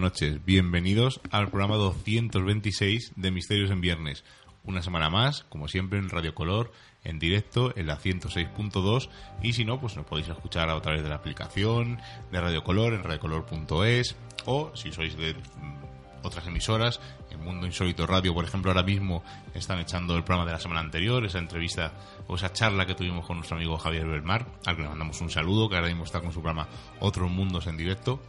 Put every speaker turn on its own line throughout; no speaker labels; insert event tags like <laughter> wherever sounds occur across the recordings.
noches, bienvenidos al programa 226 de Misterios en Viernes. Una semana más, como siempre, en Radio Color, en directo, en la 106.2 y si no, pues nos podéis escuchar a través de la aplicación de Radio Color, en radiocolor.es o si sois de mm, otras emisoras, en Mundo Insólito Radio, por ejemplo, ahora mismo están echando el programa de la semana anterior, esa entrevista o esa charla que tuvimos con nuestro amigo Javier Belmar, al que le mandamos un saludo, que ahora mismo está con su programa Otros Mundos en directo.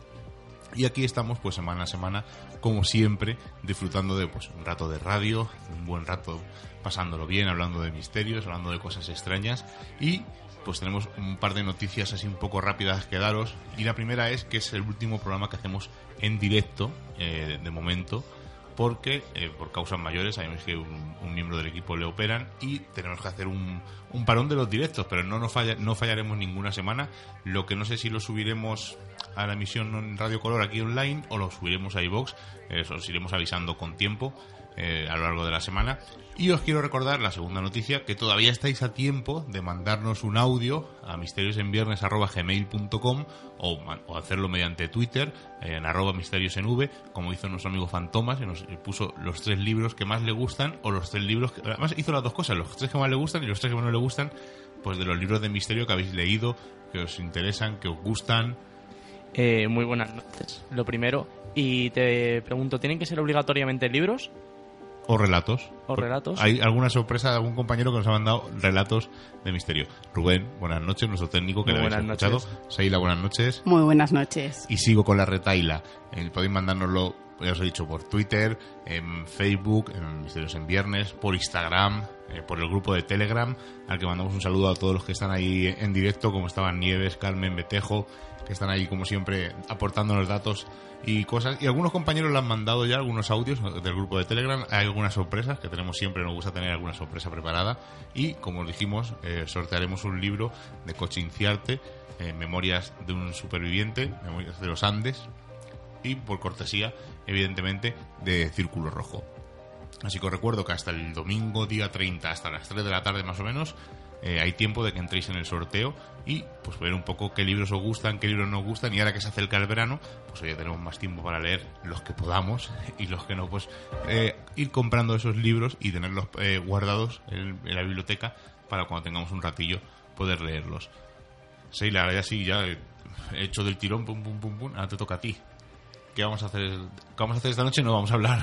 Y aquí estamos, pues semana a semana, como siempre, disfrutando de pues un rato de radio, un buen rato pasándolo bien, hablando de misterios, hablando de cosas extrañas. Y pues tenemos un par de noticias así un poco rápidas que daros. Y la primera es que es el último programa que hacemos en directo, eh, de momento, porque eh, por causas mayores sabemos que un, miembro del equipo le operan y tenemos que hacer un, un parón de los directos, pero no, nos falla, no fallaremos ninguna semana. Lo que no sé si lo subiremos a la emisión en Radio Color aquí online o lo subiremos a iVox, eso os iremos avisando con tiempo eh, a lo largo de la semana. Y os quiero recordar la segunda noticia, que todavía estáis a tiempo de mandarnos un audio a misteriosenviernes.gmail.com o, o hacerlo mediante Twitter, eh, en arroba misterios en V, como hizo nuestro amigo Fantomas, que nos puso los tres libros que más le gustan, o los tres libros que... Además hizo las dos cosas, los tres que más le gustan y los tres que menos le gustan, pues de los libros de misterio que habéis leído, que os interesan, que os gustan,
Eh, muy buenas noches. Lo primero, y te pregunto, ¿tienen que ser obligatoriamente libros
o relatos.
o relatos?
Hay alguna sorpresa de algún compañero que nos ha mandado relatos de misterio. Rubén, buenas noches, nuestro técnico que
Muy
le habéis escuchado. Seila, buenas noches.
Muy buenas noches.
Y sigo con la retaila. Eh, podéis mandárnoslo, ya os he dicho, por Twitter, en Facebook, en Misterios en Viernes, por Instagram, eh, por el grupo de Telegram, al que mandamos un saludo a todos los que están ahí en directo, como estaban Nieves, Carmen, Betejo, que están ahí como siempre aportándonos datos y cosas. Y algunos compañeros le han mandado ya algunos audios del grupo de Telegram. Hay algunas sorpresas que tenemos siempre, nos gusta tener alguna sorpresa preparada. Y como os dijimos, eh, sortearemos un libro de Cochinciarte, eh, Memorias de un superviviente, Memorias de los Andes, y por cortesía, evidentemente, de Círculo Rojo. Así que os recuerdo que hasta el domingo día 30, hasta las 3 de la tarde más o menos, eh, hay tiempo de que entréis en el sorteo y pues ver un poco qué libros os gustan, qué libros no os gustan y ahora que se acerca el verano, pues ya tenemos más tiempo para leer los que podamos <laughs> y los que no, pues eh, ir comprando esos libros y tenerlos eh, guardados en, en la biblioteca para cuando tengamos un ratillo poder leerlos. Seila, ahora ya sí, ya he hecho del tirón, pum, pum, pum, pum, ahora te toca a ti. ¿Qué vamos a hacer? ¿Qué vamos a hacer esta noche? No vamos a hablar.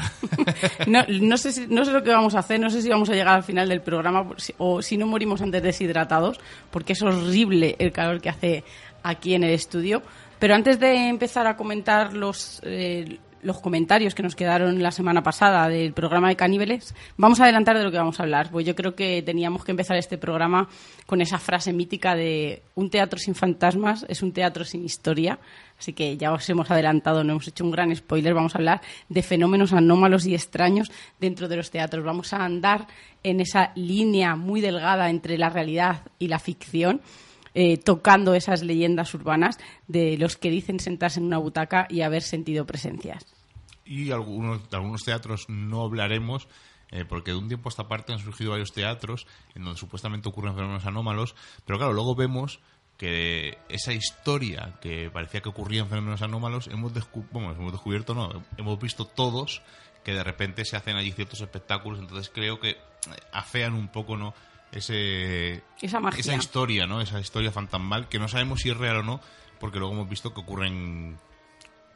<laughs>
No, sé si- no sé lo que vamos a hacer, no sé si vamos a llegar al final del programa o si no morimos antes deshidratados, porque es horrible el calor que hace aquí en el estudio. Pero antes de empezar a comentar los, eh, los comentarios que nos quedaron la semana pasada del programa de Caníbales, vamos a adelantar de lo que vamos a hablar. Pues yo creo que teníamos que empezar este programa con esa frase mítica de un teatro sin fantasmas es un teatro sin historia. Así que ya os hemos adelantado, no hemos hecho un gran spoiler. Vamos a hablar de fenómenos anómalos y extraños dentro de los teatros. Vamos a andar en esa línea muy delgada entre la realidad y la ficción, eh, tocando esas leyendas urbanas de los que dicen sentarse en una butaca y haber sentido presencias.
y algunos, de algunos teatros no hablaremos eh, porque de un tiempo a esta parte han surgido varios teatros en donde supuestamente ocurren fenómenos anómalos, pero claro, luego vemos que esa historia que parecía que ocurría en fenómenos anómalos, hemos, descubierto, no, hemos visto todos que de repente se hacen allí ciertos espectáculos, entonces creo que eh, afean un poco, ¿no? Ese,
Esa magia.
esa historia, ¿no? Esa historia fantasmal que no sabemos si es real o no, porque luego hemos visto que ocurren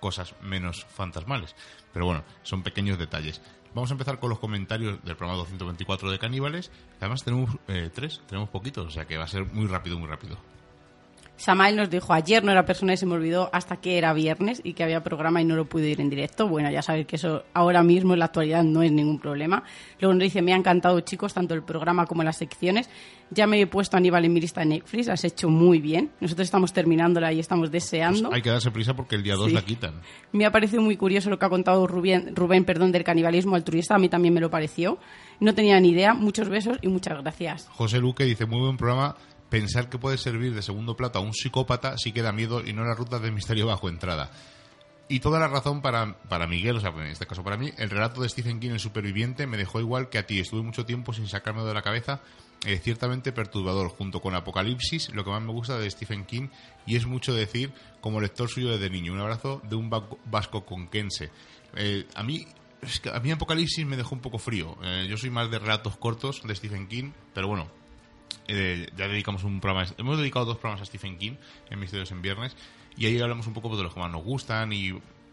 cosas menos fantasmales. Pero bueno, son pequeños detalles. Vamos a empezar con los comentarios del programa 224 de Caníbales. Además tenemos eh, tres, tenemos poquitos, o sea que va a ser muy rápido, muy rápido.
Samael nos dijo, ayer no era persona y se me olvidó hasta que era viernes y que había programa y no lo pude ir en directo. Bueno, ya sabéis que eso ahora mismo en la actualidad no es ningún problema. Luego nos dice, me ha encantado chicos, tanto el programa como las secciones. Ya me he puesto a Aníbal en mi lista de Netflix, has hecho muy bien. Nosotros estamos terminándola y estamos deseando.
Pues hay que darse prisa porque el día 2
Sí.
la quitan.
Me ha parecido muy curioso lo que ha contado Rubén, Rubén perdón, del canibalismo altruista. A mí también me lo pareció. No tenía ni idea. Muchos besos y muchas gracias.
José Luque dice, muy buen programa. Pensar que puede servir de segundo plato a un psicópata sí que da miedo y no la ruta de misterio bajo entrada. Y toda la razón para, para Miguel, o sea, en este caso para mí, el relato de Stephen King, el superviviente, me dejó igual que a ti. Estuve mucho tiempo sin sacármelo de la cabeza. eh, ciertamente perturbador, junto con Apocalipsis, lo que más me gusta de Stephen King, y es mucho decir como lector suyo desde niño. Un abrazo de un va- vasco conquense. Eh, a mí a mí Apocalipsis me dejó un poco frío. Eh, yo soy más de relatos cortos de Stephen King, pero bueno, eh, ya dedicamos un programa, hemos dedicado dos programas a Stephen King en Misterios en Viernes y ahí hablamos un poco de los que más nos gustan y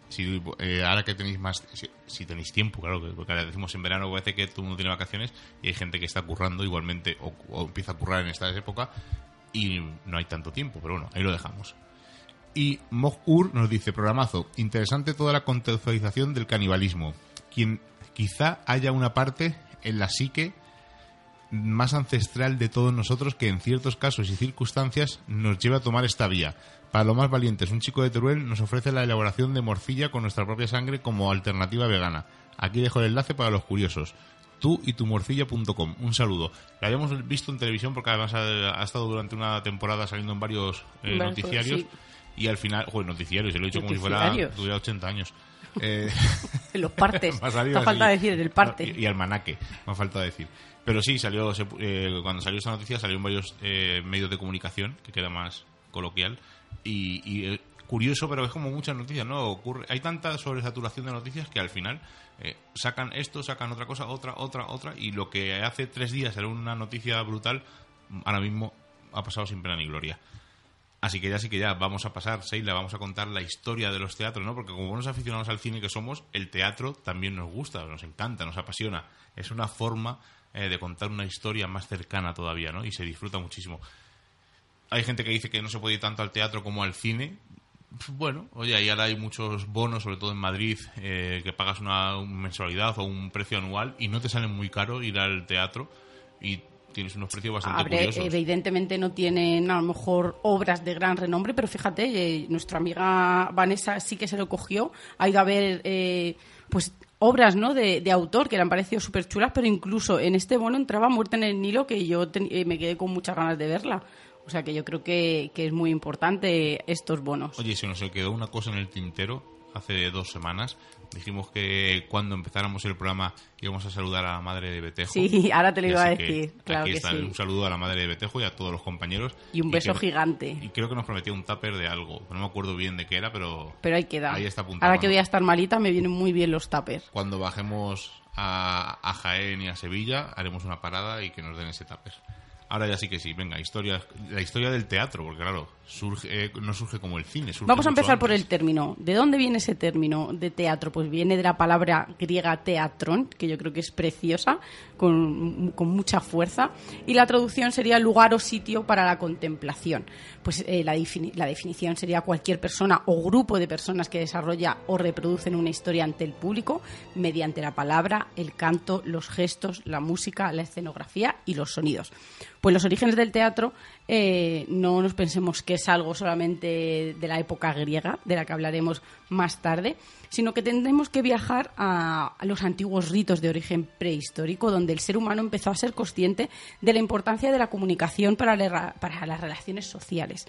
si eh, ahora que tenéis más, si, tenéis tiempo, claro, que- porque ahora decimos en verano parece que todo el mundo tiene vacaciones y hay gente que está currando igualmente o, o empieza a currar en esta época y no hay tanto tiempo, pero bueno, ahí lo dejamos. Y Mogur nos dice, programazo, interesante toda la contextualización del canibalismo. Quien quizá haya una parte en la psique más ancestral de todos nosotros que en ciertos casos y circunstancias nos lleva a tomar esta vía. Para los más valientes, un chico de Teruel nos ofrece la elaboración de morcilla con nuestra propia sangre como alternativa vegana. Aquí dejo el enlace para los curiosos. Tú y tu morcilla.com. Un saludo. La habíamos visto en televisión porque además ha, ha estado durante una temporada saliendo en varios eh, noticiarios.
sí.
Y al final, bueno, noticiarios, se lo he dicho como si fuera, tuviera 80 años. <laughs> Eh,
los partes. <laughs>
me ha salido
Te
así.
falta decir en el parte.
Y, y almanaque, me ha falta decir. Pero sí, salió se eh, cuando salió esta noticia salió en varios eh, medios de comunicación, que queda más coloquial. Y, y, eh, curioso, pero es como muchas noticias, ¿no? Ocurre, hay tanta sobresaturación de noticias que al final eh, sacan esto, sacan otra cosa, otra, otra, otra. Y lo que hace tres días era una noticia brutal, ahora mismo ha pasado sin pena ni gloria. Así que ya sí que ya vamos a pasar, Seila, vamos a contar la historia de los teatros, ¿no? Porque como buenos aficionados al cine que somos, el teatro también nos gusta, nos encanta, nos apasiona. Es una forma eh, de contar una historia más cercana todavía, ¿no? Y se disfruta muchísimo. Hay gente que dice que no se puede ir tanto al teatro como al cine. Bueno, oye, y ahora hay muchos bonos, sobre todo en Madrid, eh, que pagas una, una mensualidad o un precio anual y no te sale muy caro ir al teatro y tienes unos precios bastante curiosos.
evidentemente no tienen a lo mejor obras de gran renombre, pero fíjate, eh, nuestra amiga Vanessa sí que se lo cogió, ha ido a ver eh, pues obras ¿no? de, de autor que le han parecido súper chulas, pero incluso en este bono entraba Muerte en el Nilo que yo ten- eh, me quedé con muchas ganas de verla. O sea que yo creo que, que es muy importante estos bonos.
Oye, se nos quedó una cosa en el tintero hace dos semanas. Dijimos que cuando empezáramos el programa íbamos a saludar a la madre de Betejo.
Sí, ahora te lo iba a decir, claro
aquí
que
está,
sí.
Un saludo a la madre de Betejo y a todos los compañeros.
Y un beso
que-
gigante.
Y creo que nos prometió un tupper de algo. No me acuerdo bien de qué era, pero
Pero ahí queda.
Ahí está apuntado,
Ahora que voy a estar malita me vienen muy bien los tuppers.
cuando bajemos a, a Jaén y a Sevilla haremos una parada y que nos den ese tupper. Ahora ya sí que sí, venga, historia, la historia del teatro, porque claro, surge, eh, no surge como el cine. surge
Vamos a empezar por
antes.
el término. ¿De dónde viene ese término de teatro? Pues viene de la palabra griega teatron, que yo creo que es preciosa, con, con mucha fuerza, y la traducción sería lugar o sitio para la contemplación. Pues eh, la, defini- la definición sería cualquier persona o grupo de personas que desarrolla o reproducen una historia ante el público mediante la palabra, el canto, los gestos, la música, la escenografía y los sonidos. Pues los orígenes del teatro eh, no nos pensemos que es algo solamente de la época griega, de la que hablaremos más tarde, sino que tendremos que viajar a, los antiguos ritos de origen prehistórico, donde el ser humano empezó a ser consciente de la importancia de la comunicación para las relaciones sociales.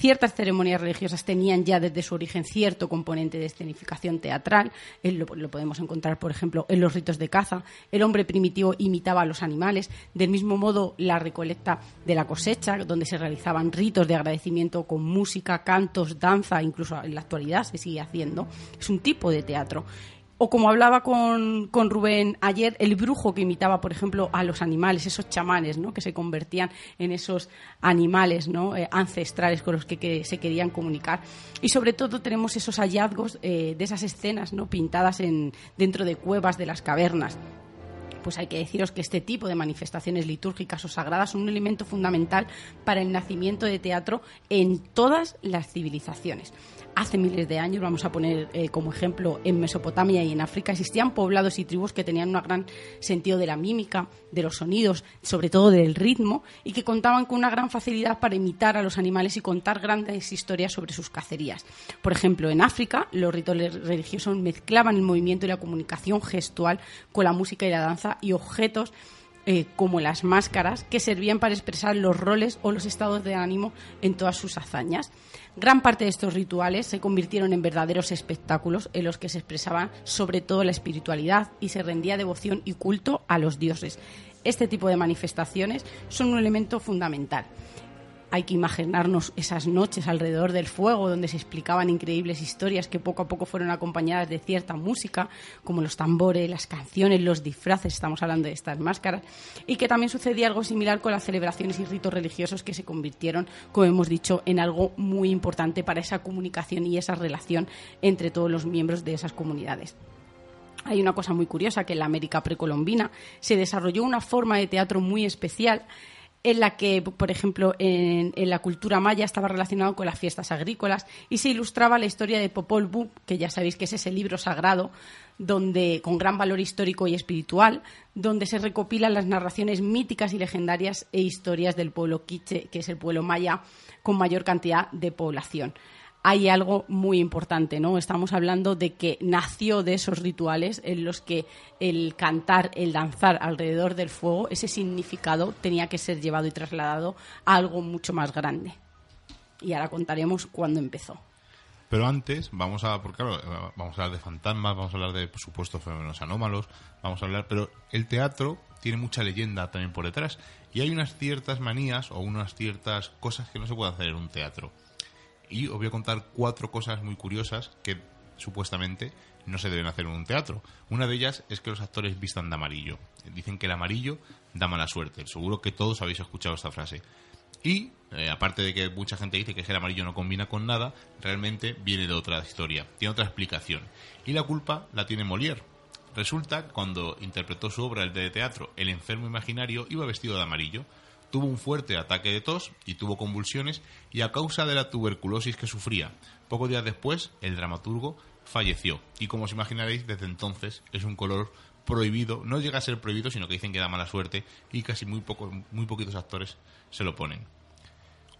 Ciertas ceremonias religiosas tenían ya desde su origen cierto componente de escenificación teatral. Eh, Lo, lo podemos encontrar, por ejemplo, en los ritos de caza. El hombre primitivo imitaba a los animales. Del mismo modo, la recolecta de la cosecha, donde se realizaban ritos de agradecimiento con música, cantos, danza, incluso en la actualidad se sigue haciendo. Es un tipo de teatro. O como hablaba con, con, Rubén ayer, el brujo que imitaba, por ejemplo, a los animales, esos chamanes, ¿no? Que se convertían en esos animales, ¿no? Eh, ancestrales con los que, se querían comunicar. Y sobre todo tenemos esos hallazgos eh, de esas escenas, ¿no? Pintadas en, dentro de cuevas de las cavernas pues hay que deciros que este tipo de manifestaciones litúrgicas o sagradas son un elemento fundamental para el nacimiento de teatro en todas las civilizaciones hace miles de años, vamos a poner eh, como ejemplo en Mesopotamia y en África, existían poblados y tribus que tenían un gran sentido de la mímica, de los sonidos, sobre todo del ritmo, y que contaban con una gran facilidad para imitar a los animales y contar grandes historias sobre sus cacerías. Por ejemplo, en África, los rituales religiosos mezclaban el movimiento y la comunicación gestual con la música y la danza y objetos eh, como las máscaras, que servían para expresar los roles o los estados de ánimo en todas sus hazañas. Gran parte de estos rituales se convirtieron en verdaderos espectáculos en los que se expresaba sobre todo la espiritualidad y se rendía devoción y culto a los dioses. Este tipo de manifestaciones son un elemento fundamental hay que imaginarnos esas noches alrededor del fuego donde se explicaban increíbles historias que poco a poco fueron acompañadas de cierta música, como los tambores, las canciones, los disfraces, estamos hablando de estas máscaras, y que también sucedía algo similar con las celebraciones y ritos religiosos que se convirtieron, como hemos dicho, en algo muy importante para esa comunicación y esa relación entre todos los miembros de esas comunidades. Hay una cosa muy curiosa que en la América precolombina se desarrolló una forma de teatro muy especial en la que, por ejemplo, en, la cultura maya estaba relacionado con las fiestas agrícolas y se ilustraba la historia de Popol Vuh, que ya sabéis que es ese libro sagrado donde con gran valor histórico y espiritual, donde se recopilan las narraciones míticas y legendarias e historias del pueblo quiche, que es el pueblo maya con mayor cantidad de población hay algo muy importante, ¿no? Estamos hablando de que nació de esos rituales en los que el cantar, el danzar alrededor del fuego, ese significado tenía que ser llevado y trasladado a algo mucho más grande. Y ahora contaremos cuándo empezó.
Pero antes vamos a, porque vamos a hablar de fantasmas, vamos a hablar de, por supuesto, fenómenos anómalos, vamos a hablar, pero el teatro tiene mucha leyenda también por detrás y hay unas ciertas manías o unas ciertas cosas que no se pueden hacer en un teatro y os voy a contar cuatro cosas muy curiosas que supuestamente no se deben hacer en un teatro. Una de ellas es que los actores vistan de amarillo. Dicen que el amarillo da mala suerte. Seguro que todos habéis escuchado esta frase. Y, eh, aparte de que mucha gente dice que el amarillo no combina con nada, realmente viene de otra historia, tiene otra explicación. Y la culpa la tiene Molière. Resulta que cuando interpretó su obra el de teatro El enfermo imaginario iba vestido de amarillo tuvo un fuerte ataque de tos y tuvo convulsiones y a causa de la tuberculosis que sufría. Pocos días después, el dramaturgo falleció y como os imaginaréis, desde entonces es un color prohibido, no llega a ser prohibido, sino que dicen que da mala suerte y casi muy, poco, muy poquitos actores se lo ponen.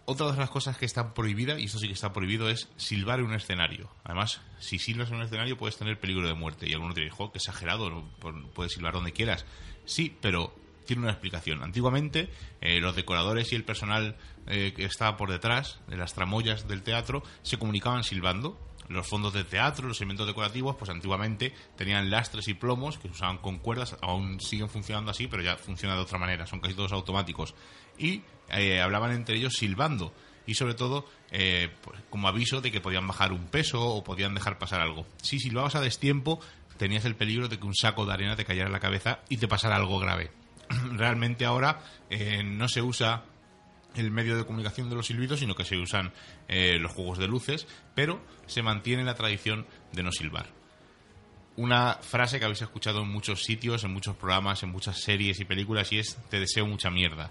Otra de las cosas que está prohibida, y esto sí que está prohibido, es silbar en un escenario. Además, si silbas en un escenario puedes tener peligro de muerte. Y alguno te dijo, que exagerado, puedes silbar donde quieras. Sí, pero tiene una explicación. Antiguamente, eh, los decoradores y el personal eh, que estaba por detrás de las tramoyas del teatro se comunicaban silbando. Los fondos de teatro, los elementos decorativos, pues antiguamente tenían lastres y plomos que se usaban con cuerdas, aún siguen funcionando así, pero ya funciona de otra manera, son casi todos automáticos. Y eh, hablaban entre ellos silbando y sobre todo pues, como aviso de que podían bajar un peso o podían dejar pasar algo. Si silbabas a destiempo, tenías el peligro de que un saco de arena te cayera en la cabeza y te pasara algo grave. <clears throat> realmente ahora eh, no se usa el medio de comunicación de los silbidos, sino que se usan eh, los juegos de luces, pero se mantiene la tradición de no silbar. Una frase que habéis escuchado en muchos sitios, en muchos programas, en muchas series y películas, y es te deseo mucha mierda.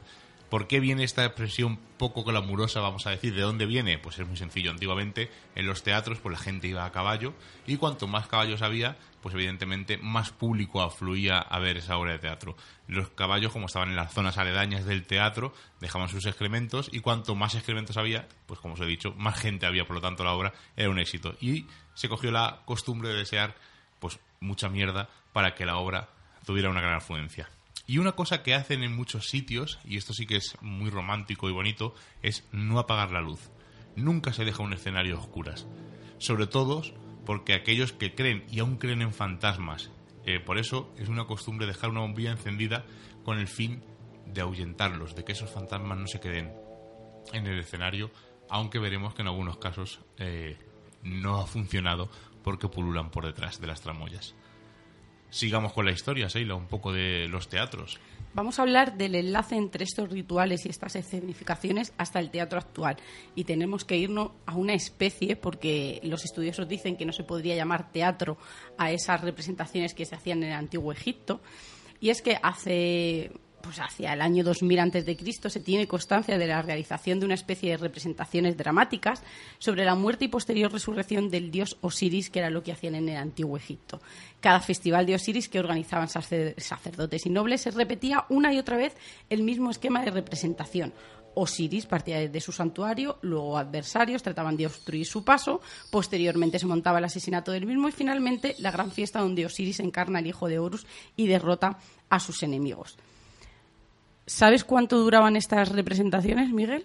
¿Por qué viene esta expresión poco glamurosa, vamos a decir? ¿De dónde viene? Pues es muy sencillo. Antiguamente en los teatros pues la gente iba a caballo y cuanto más caballos había, pues evidentemente más público afluía a ver esa obra de teatro. Los caballos, como estaban en las zonas aledañas del teatro, dejaban sus excrementos y cuanto más excrementos había, pues como os he dicho, más gente había, por lo tanto la obra era un éxito. Y se cogió la costumbre de desear pues mucha mierda para que la obra tuviera una gran afluencia. Y una cosa que hacen en muchos sitios, y esto sí que es muy romántico y bonito, es no apagar la luz. Nunca se deja un escenario a oscuras. Sobre todo porque aquellos que creen y aún creen en fantasmas, eh, por eso es una costumbre dejar una bombilla encendida con el fin de ahuyentarlos, de que esos fantasmas no se queden en el escenario, aunque veremos que en algunos casos eh, no ha funcionado porque pululan por detrás de las tramoyas. Sigamos con la historia, Seila, un poco de los teatros.
Vamos a hablar del enlace entre estos rituales y estas escenificaciones hasta el teatro actual. Y tenemos que irnos a una especie, porque los estudiosos dicen que no se podría llamar teatro a esas representaciones que se hacían en el antiguo Egipto. Y es que hace pues hacia el año 2000 antes de Cristo se tiene constancia de la realización de una especie de representaciones dramáticas sobre la muerte y posterior resurrección del dios Osiris, que era lo que hacían en el antiguo Egipto. Cada festival de Osiris que organizaban sacerdotes y nobles se repetía una y otra vez el mismo esquema de representación. Osiris partía de su santuario, luego adversarios trataban de obstruir su paso, posteriormente se montaba el asesinato del mismo y finalmente la gran fiesta donde Osiris encarna al hijo de Horus y derrota a sus enemigos. ¿Sabes cuánto duraban estas representaciones, Miguel?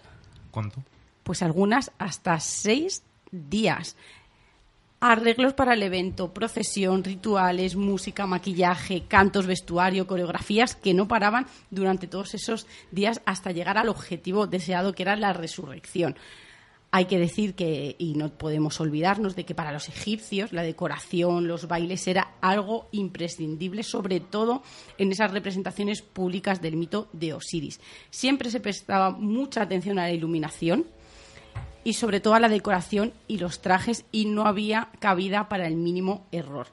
¿Cuánto?
Pues algunas hasta seis días. Arreglos para el evento, procesión, rituales, música, maquillaje, cantos, vestuario, coreografías que no paraban durante todos esos días hasta llegar al objetivo deseado que era la resurrección. Hay que decir que, y no podemos olvidarnos de que para los egipcios la decoración, los bailes era algo imprescindible, sobre todo en esas representaciones públicas del mito de Osiris. Siempre se prestaba mucha atención a la iluminación y sobre todo a la decoración y los trajes y no había cabida para el mínimo error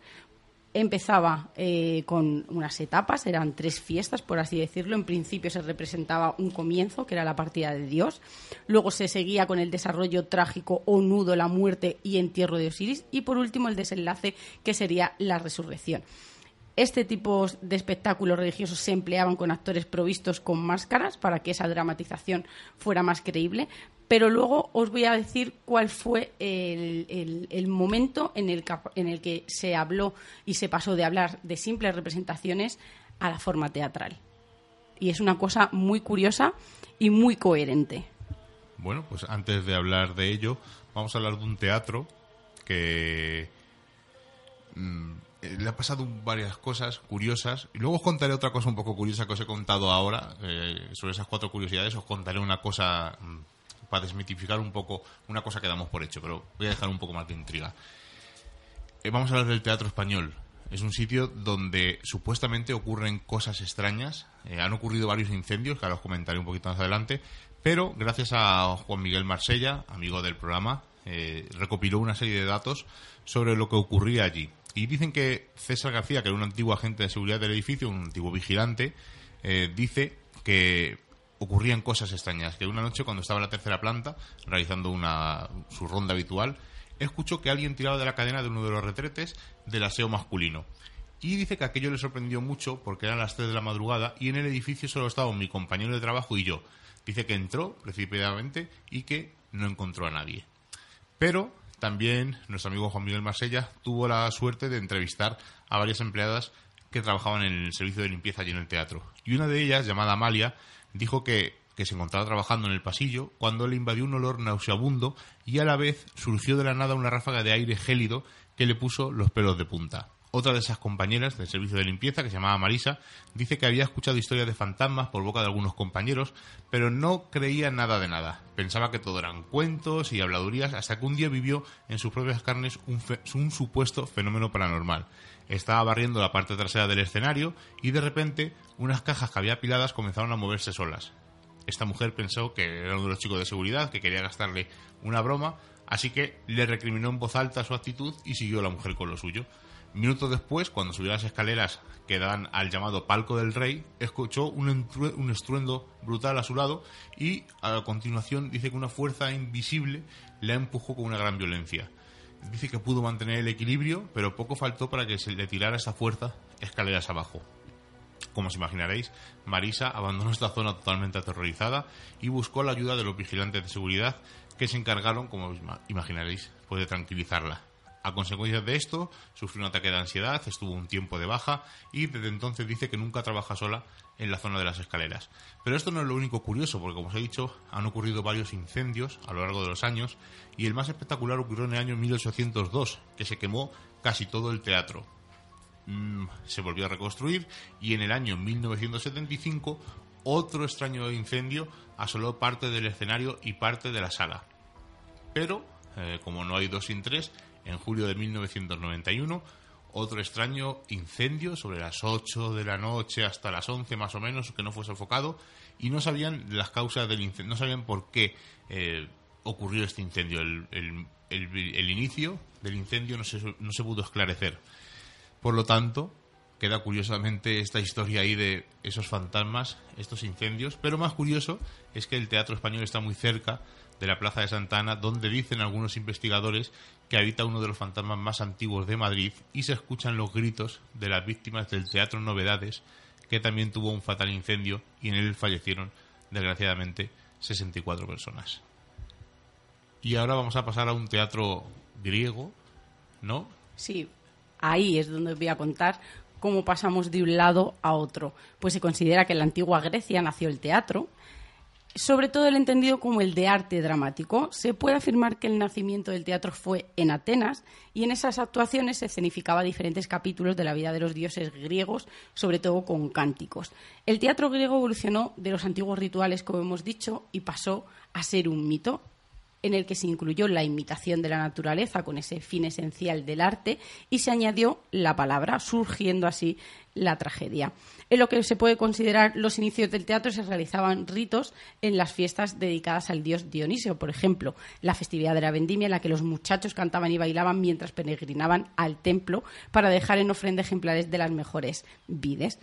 empezaba eh, con unas etapas, eran tres fiestas, por así decirlo. En principio se representaba un comienzo, que era la partida de Dios. Luego se seguía con el desarrollo trágico o nudo, la muerte y entierro de Osiris. Y por último el desenlace, que sería la resurrección. Este tipo de espectáculos religiosos se empleaban con actores provistos con máscaras para que esa dramatización fuera más creíble, pero luego os voy a decir cuál fue el, momento en el, en el que se habló y se pasó de hablar de simples representaciones a la forma teatral. Y es una cosa muy curiosa y muy coherente.
Bueno, pues antes de hablar de ello, vamos a hablar de un teatro que mm, le ha pasado varias cosas curiosas. Y luego os contaré otra cosa un poco curiosa que os he contado ahora. Eh, sobre esas cuatro curiosidades os contaré una cosa mm, para desmitificar un poco una cosa que damos por hecho, pero voy a dejar un poco más de intriga. Eh, vamos a hablar del teatro español. Es un sitio donde supuestamente ocurren cosas extrañas. Eh, han ocurrido varios incendios, que ahora os comentaré un poquito más adelante. Pero gracias a Juan Miguel Marsella, amigo del programa, eh, recopiló una serie de datos sobre lo que ocurría allí. Y dicen que César García, que era un antiguo agente de seguridad del edificio, un antiguo vigilante, dice que ocurrían cosas extrañas. Que una noche, cuando estaba en la tercera planta, realizando una, su ronda habitual, escuchó que alguien tiraba de la cadena de uno de los retretes del aseo masculino. Y dice que aquello le sorprendió mucho porque eran las 3 de la madrugada y en el edificio solo estaban mi compañero de trabajo y yo. Dice que entró precipitadamente y que no encontró a nadie. Pero también nuestro amigo Juan Miguel Marsella tuvo la suerte de entrevistar a varias empleadas que trabajaban en el servicio de limpieza allí en el teatro. Y una de ellas, llamada Amalia, dijo que, se encontraba trabajando en el pasillo cuando le invadió un olor nauseabundo y a la vez surgió de la nada una ráfaga de aire gélido que le puso los pelos de punta. Otra de esas compañeras del servicio de limpieza, que se llamaba Marisa, dice que había escuchado historias de fantasmas por boca de algunos compañeros, pero no creía nada de nada. Pensaba que todo eran cuentos y habladurías, hasta que un día vivió en sus propias carnes un, supuesto fenómeno paranormal. Estaba barriendo la parte trasera del escenario y de repente unas cajas que había apiladas comenzaron a moverse solas. Esta mujer pensó que era uno de los chicos de seguridad que quería gastarle una broma, así que le recriminó en voz alta su actitud y siguió la mujer con lo suyo. Minutos después, cuando subió las escaleras que dan al llamado palco del rey, escuchó un, estruendo brutal a su lado y a continuación dice que una fuerza invisible la empujó con una gran violencia. Dice que pudo mantener el equilibrio, pero poco faltó para que se le tirara esa fuerza escaleras abajo. Como os imaginaréis, Marisa abandonó esta zona totalmente aterrorizada y buscó la ayuda de los vigilantes de seguridad que se encargaron, como os imaginaréis, pues de tranquilizarla. A consecuencia de esto, sufrió un ataque de ansiedad, estuvo un tiempo de baja y desde entonces dice que nunca trabaja sola en la zona de las escaleras. Pero esto no es lo único curioso, porque como os he dicho, han ocurrido varios incendios a lo largo de los años y el más espectacular ocurrió en el año 1802, que se quemó casi todo el teatro. Mm, se volvió a reconstruir y en el año 1975 otro extraño incendio asoló parte del escenario y parte de la sala. Pero, eh, como no hay dos sin tres, en julio de 1991 otro extraño incendio sobre las 8 de la noche hasta las 11 más o menos, que no fue sofocado, y no sabían las causas del incendio, no sabían por qué eh, ocurrió este incendio. El, el, inicio del incendio no se, no se pudo esclarecer. Por lo tanto, queda curiosamente esta historia ahí de esos fantasmas, estos incendios, pero más curioso es que el Teatro Español está muy cerca de la Plaza de Santana, donde dicen algunos investigadores que habita uno de los fantasmas más antiguos de Madrid y se escuchan los gritos de las víctimas del Teatro Novedades, que también tuvo un fatal incendio y en él fallecieron, desgraciadamente, 64 personas. Y ahora vamos a pasar a un teatro griego, ¿no?
Sí, ahí es donde voy a contar cómo pasamos de un lado a otro. Pues se considera que en la antigua Grecia nació el teatro, sobre todo el entendido como el de arte dramático. Se puede afirmar que el nacimiento del teatro fue en Atenas y en esas actuaciones se escenificaba diferentes capítulos de la vida de los dioses griegos, sobre todo con cánticos. El teatro griego evolucionó de los antiguos rituales, como hemos dicho, y pasó a ser un mito en el que se incluyó la imitación de la naturaleza con ese fin esencial del arte y se añadió la palabra, surgiendo así la tragedia. En lo que se puede considerar los inicios del teatro se realizaban ritos en las fiestas dedicadas al dios Dionisio, por ejemplo, la festividad de la vendimia en la que los muchachos cantaban y bailaban mientras peregrinaban al templo para dejar en ofrenda ejemplares de las mejores vides.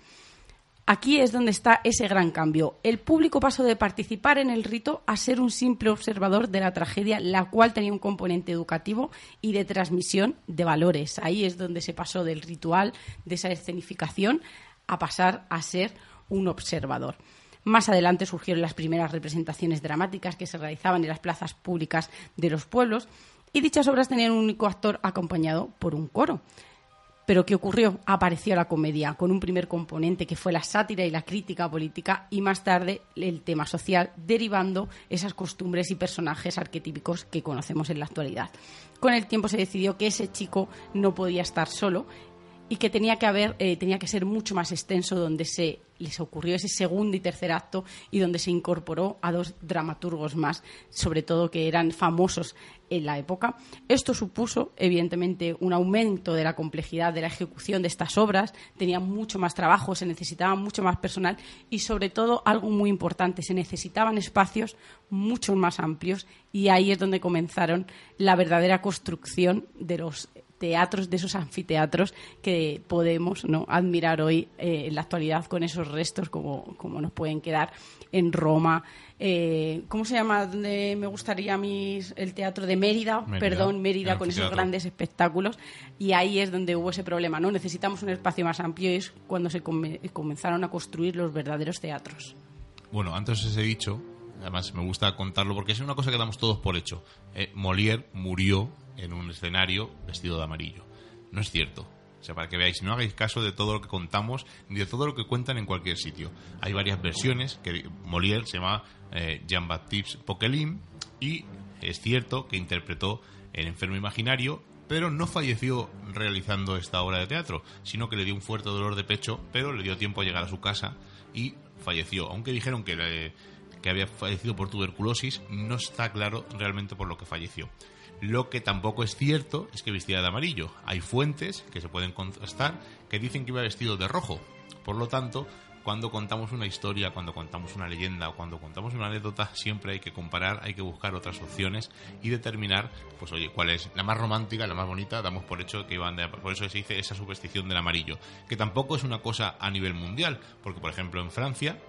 Aquí es donde está ese gran cambio. El público pasó de participar en el rito a ser un simple observador de la tragedia, la cual tenía un componente educativo y de transmisión de valores. Ahí es donde se pasó del ritual, de esa escenificación, a pasar a ser un observador. Más adelante surgieron las primeras representaciones dramáticas que se realizaban en las plazas públicas de los pueblos y dichas obras tenían un único actor acompañado por un coro. Pero ¿qué ocurrió? Apareció la comedia, con un primer componente que fue la sátira y la crítica política, y más tarde el tema social, derivando esas costumbres y personajes arquetípicos que conocemos en la actualidad. Con el tiempo se decidió que ese chico no podía estar solo y que tenía que haber, eh, tenía que ser mucho más extenso, donde se les ocurrió ese segundo y tercer acto y donde se incorporó a dos dramaturgos más, sobre todo que eran famosos en la época. Esto supuso, evidentemente, un aumento de la complejidad de la ejecución de estas obras, tenía mucho más trabajo, se necesitaba mucho más personal y, sobre todo, algo muy importante, se necesitaban espacios mucho más amplios y ahí es donde comenzaron la verdadera construcción de los teatros, de esos anfiteatros que podemos ¿no? admirar hoy eh, en la actualidad con esos restos como, como nos pueden quedar en Roma. Eh, ¿Cómo se llama? Donde me gustaría mí el teatro de Mérida, perdón, Mérida, con esos grandes espectáculos. Y ahí es donde hubo ese problema, ¿no? Necesitamos un espacio más amplio y es cuando se comenzaron a construir los verdaderos teatros.
Bueno, antes os he dicho, además me gusta contarlo porque es una cosa que damos todos por hecho. Eh, Molière murió en un escenario vestido de amarillo. No es cierto. O sea, para que veáis, no hagáis caso de todo lo que contamos ni de todo lo que cuentan en cualquier sitio. Hay varias versiones que Molière se llama eh, Jean-Baptiste Poquelin y es cierto que interpretó El enfermo imaginario, pero no falleció realizando esta obra de teatro, sino que le dio un fuerte dolor de pecho, pero le dio tiempo a llegar a su casa y falleció. Aunque dijeron que, que había fallecido por tuberculosis, no está claro realmente por lo que falleció. Lo que tampoco es cierto es que vestía de amarillo. Hay fuentes que se pueden contrastar que dicen que iba vestido de rojo. Por lo tanto, cuando contamos una historia, cuando contamos una leyenda o cuando contamos una anécdota, siempre hay que comparar, hay que buscar otras opciones y determinar, pues oye, cuál es la más romántica, la más bonita, damos por hecho que iban de... Por eso se dice esa superstición del amarillo, que tampoco es una cosa a nivel mundial, porque por ejemplo en Francia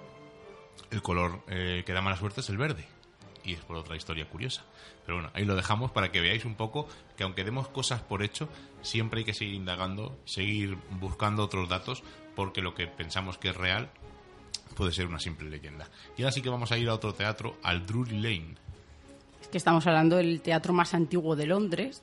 el color eh, que da mala suerte es el verde y es por otra historia curiosa. Pero bueno, ahí lo dejamos para que veáis un poco que aunque demos cosas por hecho, siempre hay que seguir indagando, seguir buscando otros datos, porque lo que pensamos que es real puede ser una simple leyenda. Y ahora sí que vamos a ir a otro teatro, al Drury Lane.
Es que estamos hablando del teatro más antiguo de Londres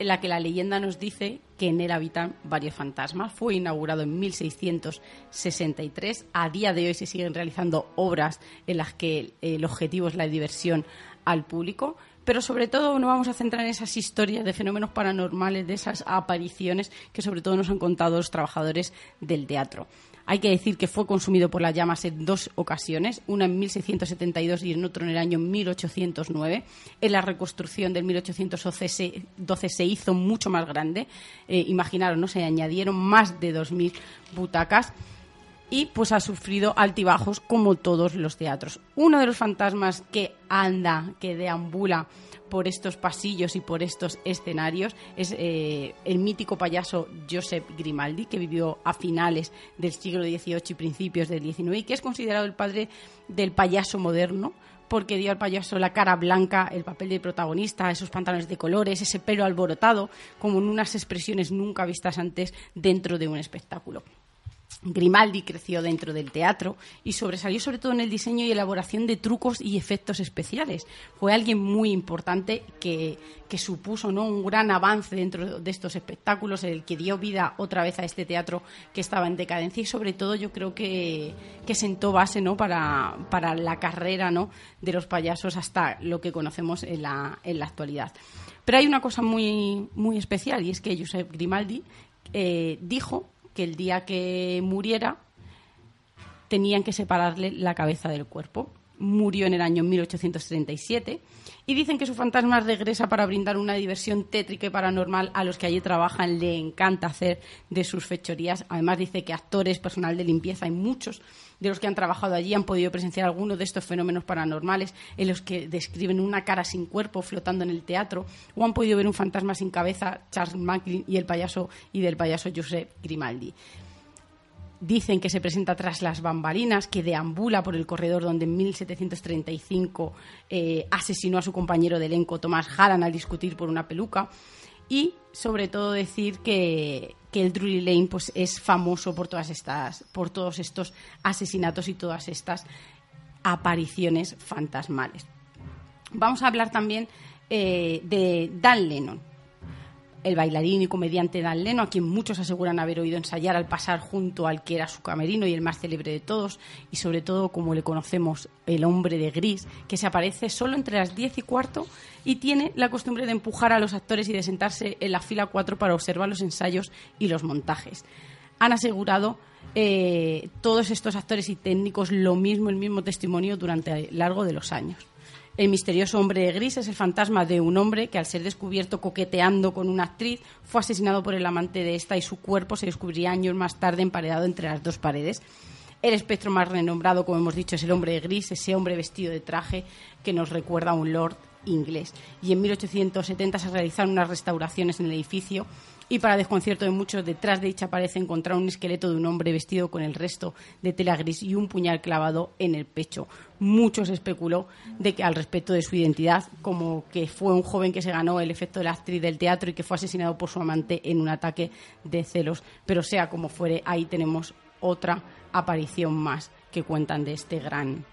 en la que la leyenda nos dice que en él habitan varios fantasmas. Fue inaugurado en 1663. A día de hoy se siguen realizando obras en las que el objetivo es la diversión al público, pero sobre todo nos vamos a centrar en esas historias de fenómenos paranormales, de esas apariciones que sobre todo nos han contado los trabajadores del teatro. Hay que decir que fue consumido por las llamas en dos ocasiones, una en 1672 y en otro en el año 1809. En la reconstrucción del 1812 se, hizo mucho más grande. Eh, imaginaros, ¿no? se añadieron más de 2.000 butacas y pues ha sufrido altibajos como todos los teatros. Uno de los fantasmas que anda, que deambula por estos pasillos y por estos escenarios es eh, el mítico payaso Joseph Grimaldi, que vivió a finales del siglo XVIII y principios del XIX y que es considerado el padre del payaso moderno porque dio al payaso la cara blanca, el papel de protagonista, esos pantalones de colores, ese pelo alborotado, como en unas expresiones nunca vistas antes dentro de un espectáculo. Grimaldi creció dentro del teatro y sobresalió sobre todo en el diseño y elaboración de trucos y efectos especiales. Fue alguien muy importante que, supuso ¿no? un gran avance dentro de estos espectáculos, el que dio vida otra vez a este teatro que estaba en decadencia y sobre todo yo creo que, sentó base ¿no? para, la carrera ¿no? de los payasos hasta lo que conocemos en la, en la actualidad. Pero hay una cosa muy, muy especial y es que Josep Grimaldi eh, dijo que el día que muriera tenían que separarle la cabeza del cuerpo. Murió en el año 1837 y dicen que su fantasma regresa para brindar una diversión tétrica y paranormal a los que allí trabajan. Le encanta hacer de sus fechorías. Además dice que actores, personal de limpieza, hay muchos de los que han trabajado allí han podido presenciar algunos de estos fenómenos paranormales en los que describen una cara sin cuerpo flotando en el teatro o han podido ver un fantasma sin cabeza, Charles Macklin y el payaso y del payaso Joseph Grimaldi. Dicen que se presenta tras las bambalinas, que deambula por el corredor donde en 1735 eh, asesinó a su compañero de elenco Tomás Hallan al discutir por una peluca y sobre todo decir que, el Drury Lane pues, es famoso por todas estas, por todos estos asesinatos y todas estas apariciones fantasmales. Vamos a hablar también eh, de Dan Lennon el bailarín y comediante Dan Leno, a quien muchos aseguran haber oído ensayar al pasar junto al que era su camerino y el más célebre de todos, y sobre todo como le conocemos, el hombre de gris, que se aparece solo entre las diez y cuarto y tiene la costumbre de empujar a los actores y de sentarse en la fila cuatro para observar los ensayos y los montajes. Han asegurado eh, todos estos actores y técnicos lo mismo, el mismo testimonio durante el largo de los años. El misterioso hombre gris es el fantasma de un hombre que, al ser descubierto coqueteando con una actriz, fue asesinado por el amante de esta y su cuerpo se descubriría años más tarde emparedado entre las dos paredes. El espectro más renombrado, como hemos dicho, es el hombre gris, ese hombre vestido de traje que nos recuerda a un lord inglés. Y en 1870 se realizaron unas restauraciones en el edificio y para desconcierto de muchos, detrás de dicha pared encontrar un esqueleto de un hombre vestido con el resto de tela gris y un puñal clavado en el pecho. Muchos especuló de que al respecto de su identidad, como que fue un joven que se ganó el efecto de la actriz del teatro y que fue asesinado por su amante en un ataque de celos. Pero sea como fuere, ahí tenemos otra aparición más que cuentan de este gran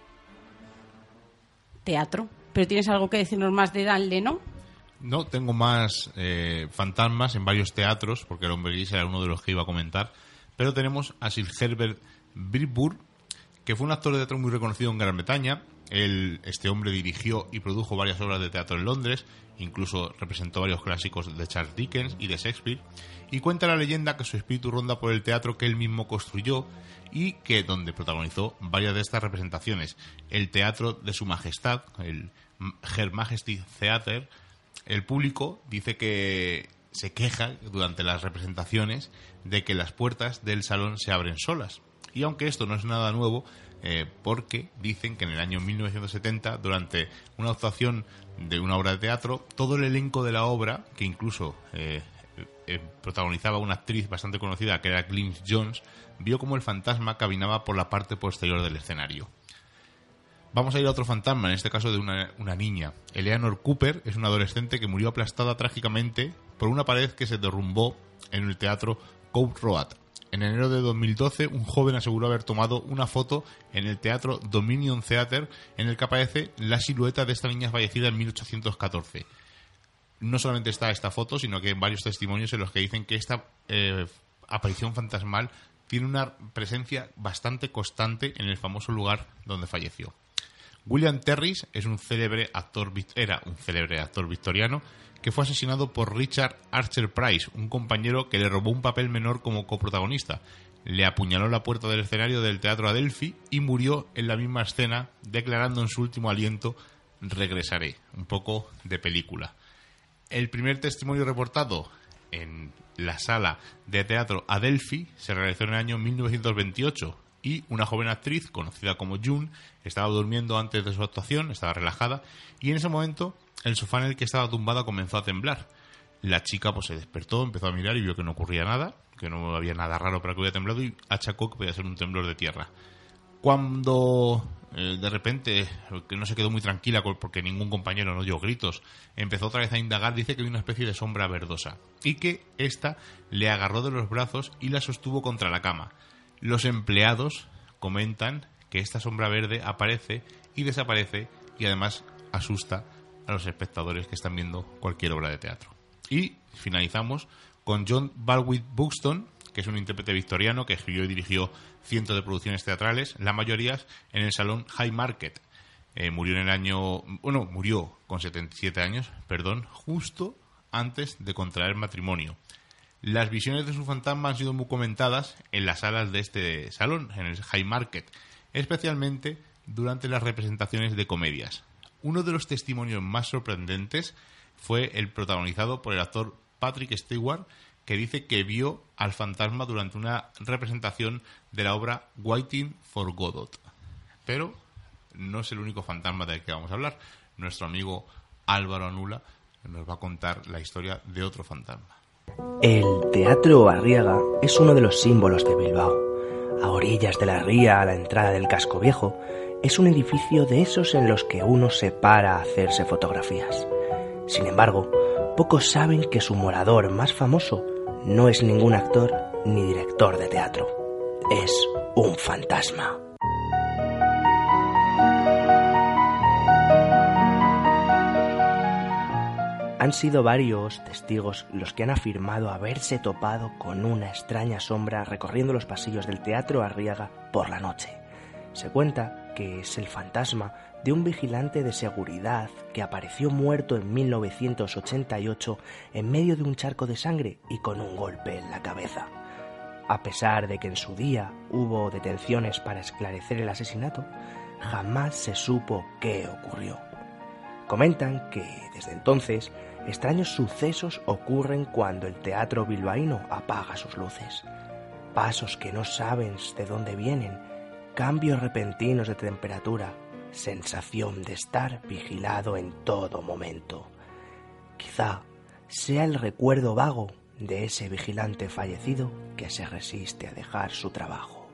teatro. ¿Pero tienes algo que decirnos más de Dan Leno?
No, tengo más eh, fantasmas en varios teatros, porque el hombre gris era uno de los que iba a comentar. Pero tenemos a Sir Herbert Briburg, que fue un actor de teatro muy reconocido en Gran Bretaña. este hombre dirigió y produjo varias obras de teatro en Londres, incluso representó varios clásicos de Charles Dickens y de Shakespeare. Y cuenta la leyenda que su espíritu ronda por el teatro que él mismo construyó y que donde protagonizó varias de estas representaciones. El teatro de su majestad, el Her Majesty Theatre, el público dice que se queja durante las representaciones de que las puertas del salón se abren solas. Y aunque esto no es nada nuevo, eh, porque dicen que en el año 1970, durante una actuación de una obra de teatro, todo el elenco de la obra, que incluso eh, eh, protagonizaba una actriz bastante conocida, que era Clint Jones, vio como el fantasma caminaba por la parte posterior del escenario. Vamos a ir a otro fantasma, en este caso de una, niña. Eleanor Cooper es una adolescente que murió aplastada trágicamente por una pared que se derrumbó en el teatro Court Road. En enero de 2012, un joven aseguró haber tomado una foto en el teatro Dominion Theatre en el que aparece la silueta de esta niña fallecida en 1814. No solamente está esta foto, sino que hay varios testimonios en los que dicen que esta eh, aparición fantasmal tiene una presencia bastante constante en el famoso lugar donde falleció. William Terris es un célebre actor, era un célebre actor victoriano que fue asesinado por Richard Archer Price, un compañero que le robó un papel menor como coprotagonista. Le apuñaló la puerta del escenario del Teatro Adelphi y murió en la misma escena, declarando en su último aliento regresaré, un poco de película. El primer testimonio reportado en la sala de teatro Adelphi se realizó en el año 1928 y una joven actriz conocida como June estaba durmiendo antes de su actuación, estaba relajada y en ese momento el sofá en el que estaba tumbada comenzó a temblar. La chica pues se despertó, empezó a mirar y vio que no ocurría nada, que no había nada raro para que hubiera temblado y achacó que podía ser un temblor de tierra. Cuando eh, de repente, que no se quedó muy tranquila porque ningún compañero no dio gritos, empezó otra vez a indagar, dice que hay una especie de sombra verdosa y que ésta le agarró de los brazos y la sostuvo contra la cama. Los empleados comentan que esta sombra verde aparece y desaparece y además asusta a los espectadores que están viendo cualquier obra de teatro. Y finalizamos con John Balwick Buxton, que es un intérprete victoriano que escribió y dirigió cientos de producciones teatrales, la mayoría en el Salón High Market. Eh, murió en el año, bueno, murió con 77 años, perdón, justo antes de contraer matrimonio. Las visiones de su fantasma han sido muy comentadas en las salas de este salón, en el High Market, especialmente durante las representaciones de comedias. Uno de los testimonios más sorprendentes fue el protagonizado por el actor Patrick Stewart, que dice que vio al fantasma durante una representación de la obra Waiting for Godot. Pero no es el único fantasma del que vamos a hablar. Nuestro amigo Álvaro Anula nos va a contar la historia de otro fantasma.
El Teatro Arriaga es uno de los símbolos de Bilbao. A orillas de la ría, a la entrada del casco viejo, es un edificio de esos en los que uno se para a hacerse fotografías. Sin embargo, pocos saben que su morador más famoso no es ningún actor ni director de teatro. Es un fantasma. Han sido varios testigos los que han afirmado haberse topado con una extraña sombra recorriendo los pasillos del Teatro Arriaga por la noche. Se cuenta que es el fantasma de un vigilante de seguridad que apareció muerto en 1988 en medio de un charco de sangre y con un golpe en la cabeza. A pesar de que en su día hubo detenciones para esclarecer el asesinato, jamás se supo qué ocurrió. Comentan que desde entonces extraños sucesos ocurren cuando el teatro bilbaíno apaga sus luces. Pasos que no saben de dónde vienen, cambios repentinos de temperatura, sensación de estar vigilado en todo momento. Quizá sea el recuerdo vago de ese vigilante fallecido que se resiste a dejar su trabajo.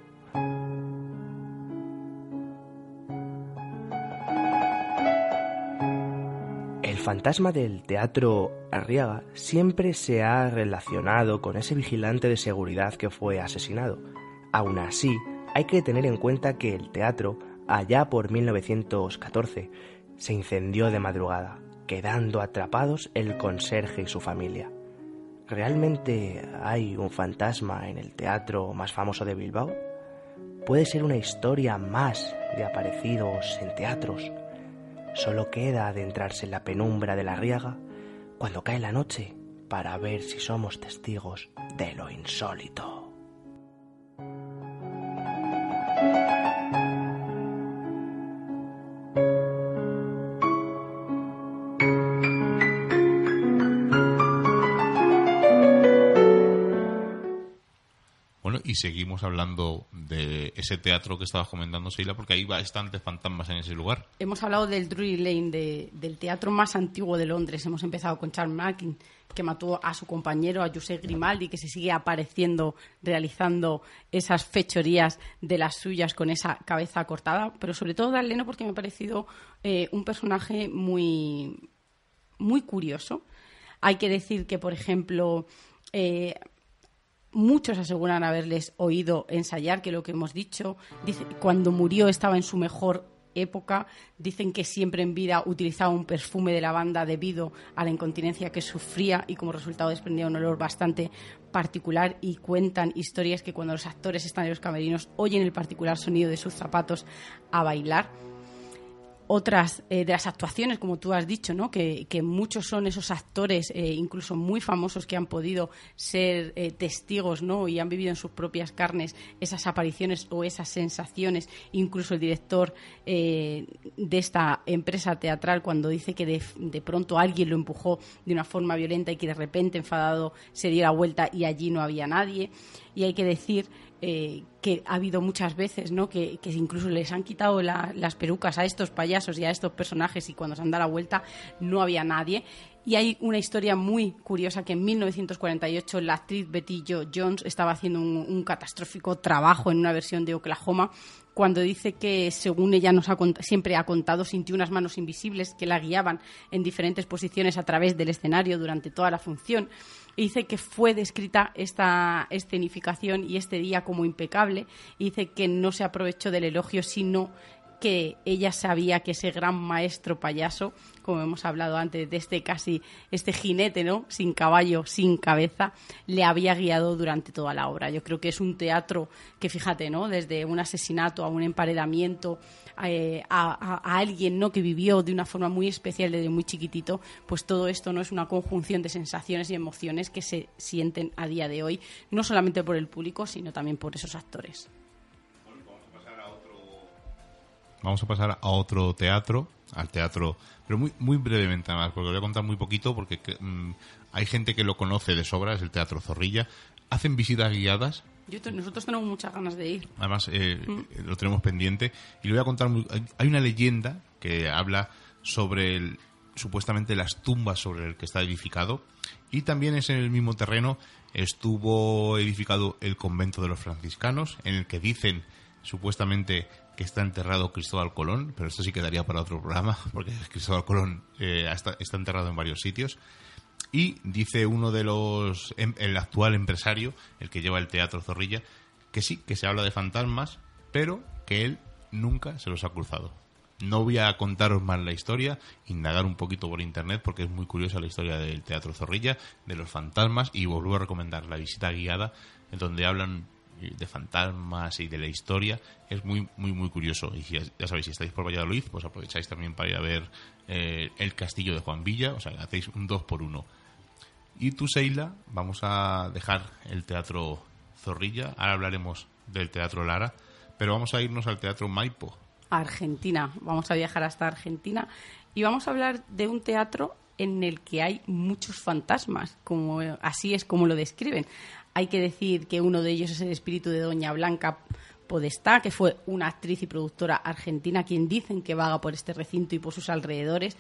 Fantasma del teatro Arriaga siempre se ha relacionado con ese vigilante de seguridad que fue asesinado. Aún así, hay que tener en cuenta que el teatro, allá por 1914, se incendió de madrugada, quedando atrapados el conserje y su familia. ¿Realmente hay un fantasma en el teatro más famoso de Bilbao? ¿Puede ser una historia más de aparecidos en teatros? Solo queda adentrarse en la penumbra de la riaga cuando cae la noche para ver si somos testigos de lo insólito.
Y seguimos hablando de ese teatro que estabas comentando, Seila, porque hay bastantes fantasmas en ese lugar.
Hemos hablado del Drury Lane, del teatro más antiguo de Londres. Hemos empezado con Charles Mackin, que mató a su compañero, a José Grimaldi, que se sigue apareciendo, realizando esas fechorías de las suyas con esa cabeza cortada. Pero sobre todo Darleno, porque me ha parecido eh, un personaje muy, muy curioso. Hay que decir que, por ejemplo, eh, Muchos aseguran haberles oído ensayar, que lo que hemos dicho, dice, cuando murió estaba en su mejor época. Dicen que siempre en vida utilizaba un perfume de lavanda debido a la incontinencia que sufría y como resultado desprendía un olor bastante particular y cuentan historias que cuando los actores están en los camerinos oyen el particular sonido de sus zapatos a bailar. Otras eh, de las actuaciones, como tú has dicho, ¿no? que, muchos son esos actores, eh, incluso muy famosos, que han podido ser eh, testigos ¿no? y han vivido en sus propias carnes esas apariciones o esas sensaciones. Incluso el director de esta empresa teatral, cuando dice que de, de, pronto alguien lo empujó de una forma violenta y que de repente enfadado se diera vuelta y allí no había nadie. Y hay que decir que ha habido muchas veces, ¿no? Que, incluso les han quitado las perucas a estos payasos y a estos personajes y cuando se han dado la vuelta no había nadie. Y hay una historia muy curiosa que en 1948 la actriz Betty Jo Jones estaba haciendo un, catastrófico trabajo en una versión de Oklahoma cuando dice que, según ella nos ha siempre ha contado, sintió unas manos invisibles que la guiaban en diferentes posiciones a través del escenario durante toda la función dice que fue descrita esta escenificación y este día como impecable. Dice que no se aprovechó del elogio, sino que ella sabía que ese gran maestro payaso, como hemos hablado antes, de este casi, este jinete, ¿no? Sin caballo, sin cabeza, le había guiado durante toda la obra. Yo creo que es un teatro que, fíjate, ¿no? Desde un asesinato a un emparedamiento, eh, a, alguien, ¿no? Que vivió de una forma muy especial desde muy chiquitito, pues todo esto no es una conjunción de sensaciones y emociones que se sienten a día de hoy, no solamente por el público, sino también por esos actores.
Vamos a pasar a otro teatro, al teatro, pero muy, muy brevemente además, porque voy a contar muy poquito, porque mm, hay gente que lo conoce de sobra, es el Teatro Zorrilla. Hacen visitas guiadas.
Nosotros tenemos muchas ganas de ir.
Además, eh, mm. lo tenemos pendiente. Y lo voy a contar. Hay una leyenda que habla sobre el, supuestamente las tumbas sobre el que está edificado. Y también es en el mismo terreno estuvo edificado el convento de los franciscanos, en el que dicen supuestamente que está enterrado Cristóbal Colón, pero esto sí quedaría para otro programa, <laughs> porque Cristóbal Colón eh, está, enterrado en varios sitios. Y dice uno de los, em, el actual empresario, el que lleva el Teatro Zorrilla, que sí, que se habla de fantasmas, pero que él nunca se los ha cruzado. No voy a contaros más la historia, indagar un poquito por internet porque es muy curiosa la historia del Teatro Zorrilla, de los fantasmas y vuelvo a recomendar la visita guiada en donde hablan de fantasmas y de la historia. Es muy muy muy curioso. Y ya sabéis si estáis por Valladolid pues aprovecháis también para ir a ver eh, el castillo de Juan Villa o sea hacéis un dos por uno y tú Seila vamos a dejar el teatro Zorrilla. Ahora hablaremos del teatro Lara pero vamos a irnos al teatro Maipo.
Argentina. Vamos a viajar hasta Argentina y vamos a hablar de un teatro en el que hay muchos fantasmas, como así es como lo describen. Hay que decir que uno de ellos es el espíritu de Doña Blanca Podestá, que fue una actriz y productora argentina quien dicen que vaga por este recinto y por sus alrededores,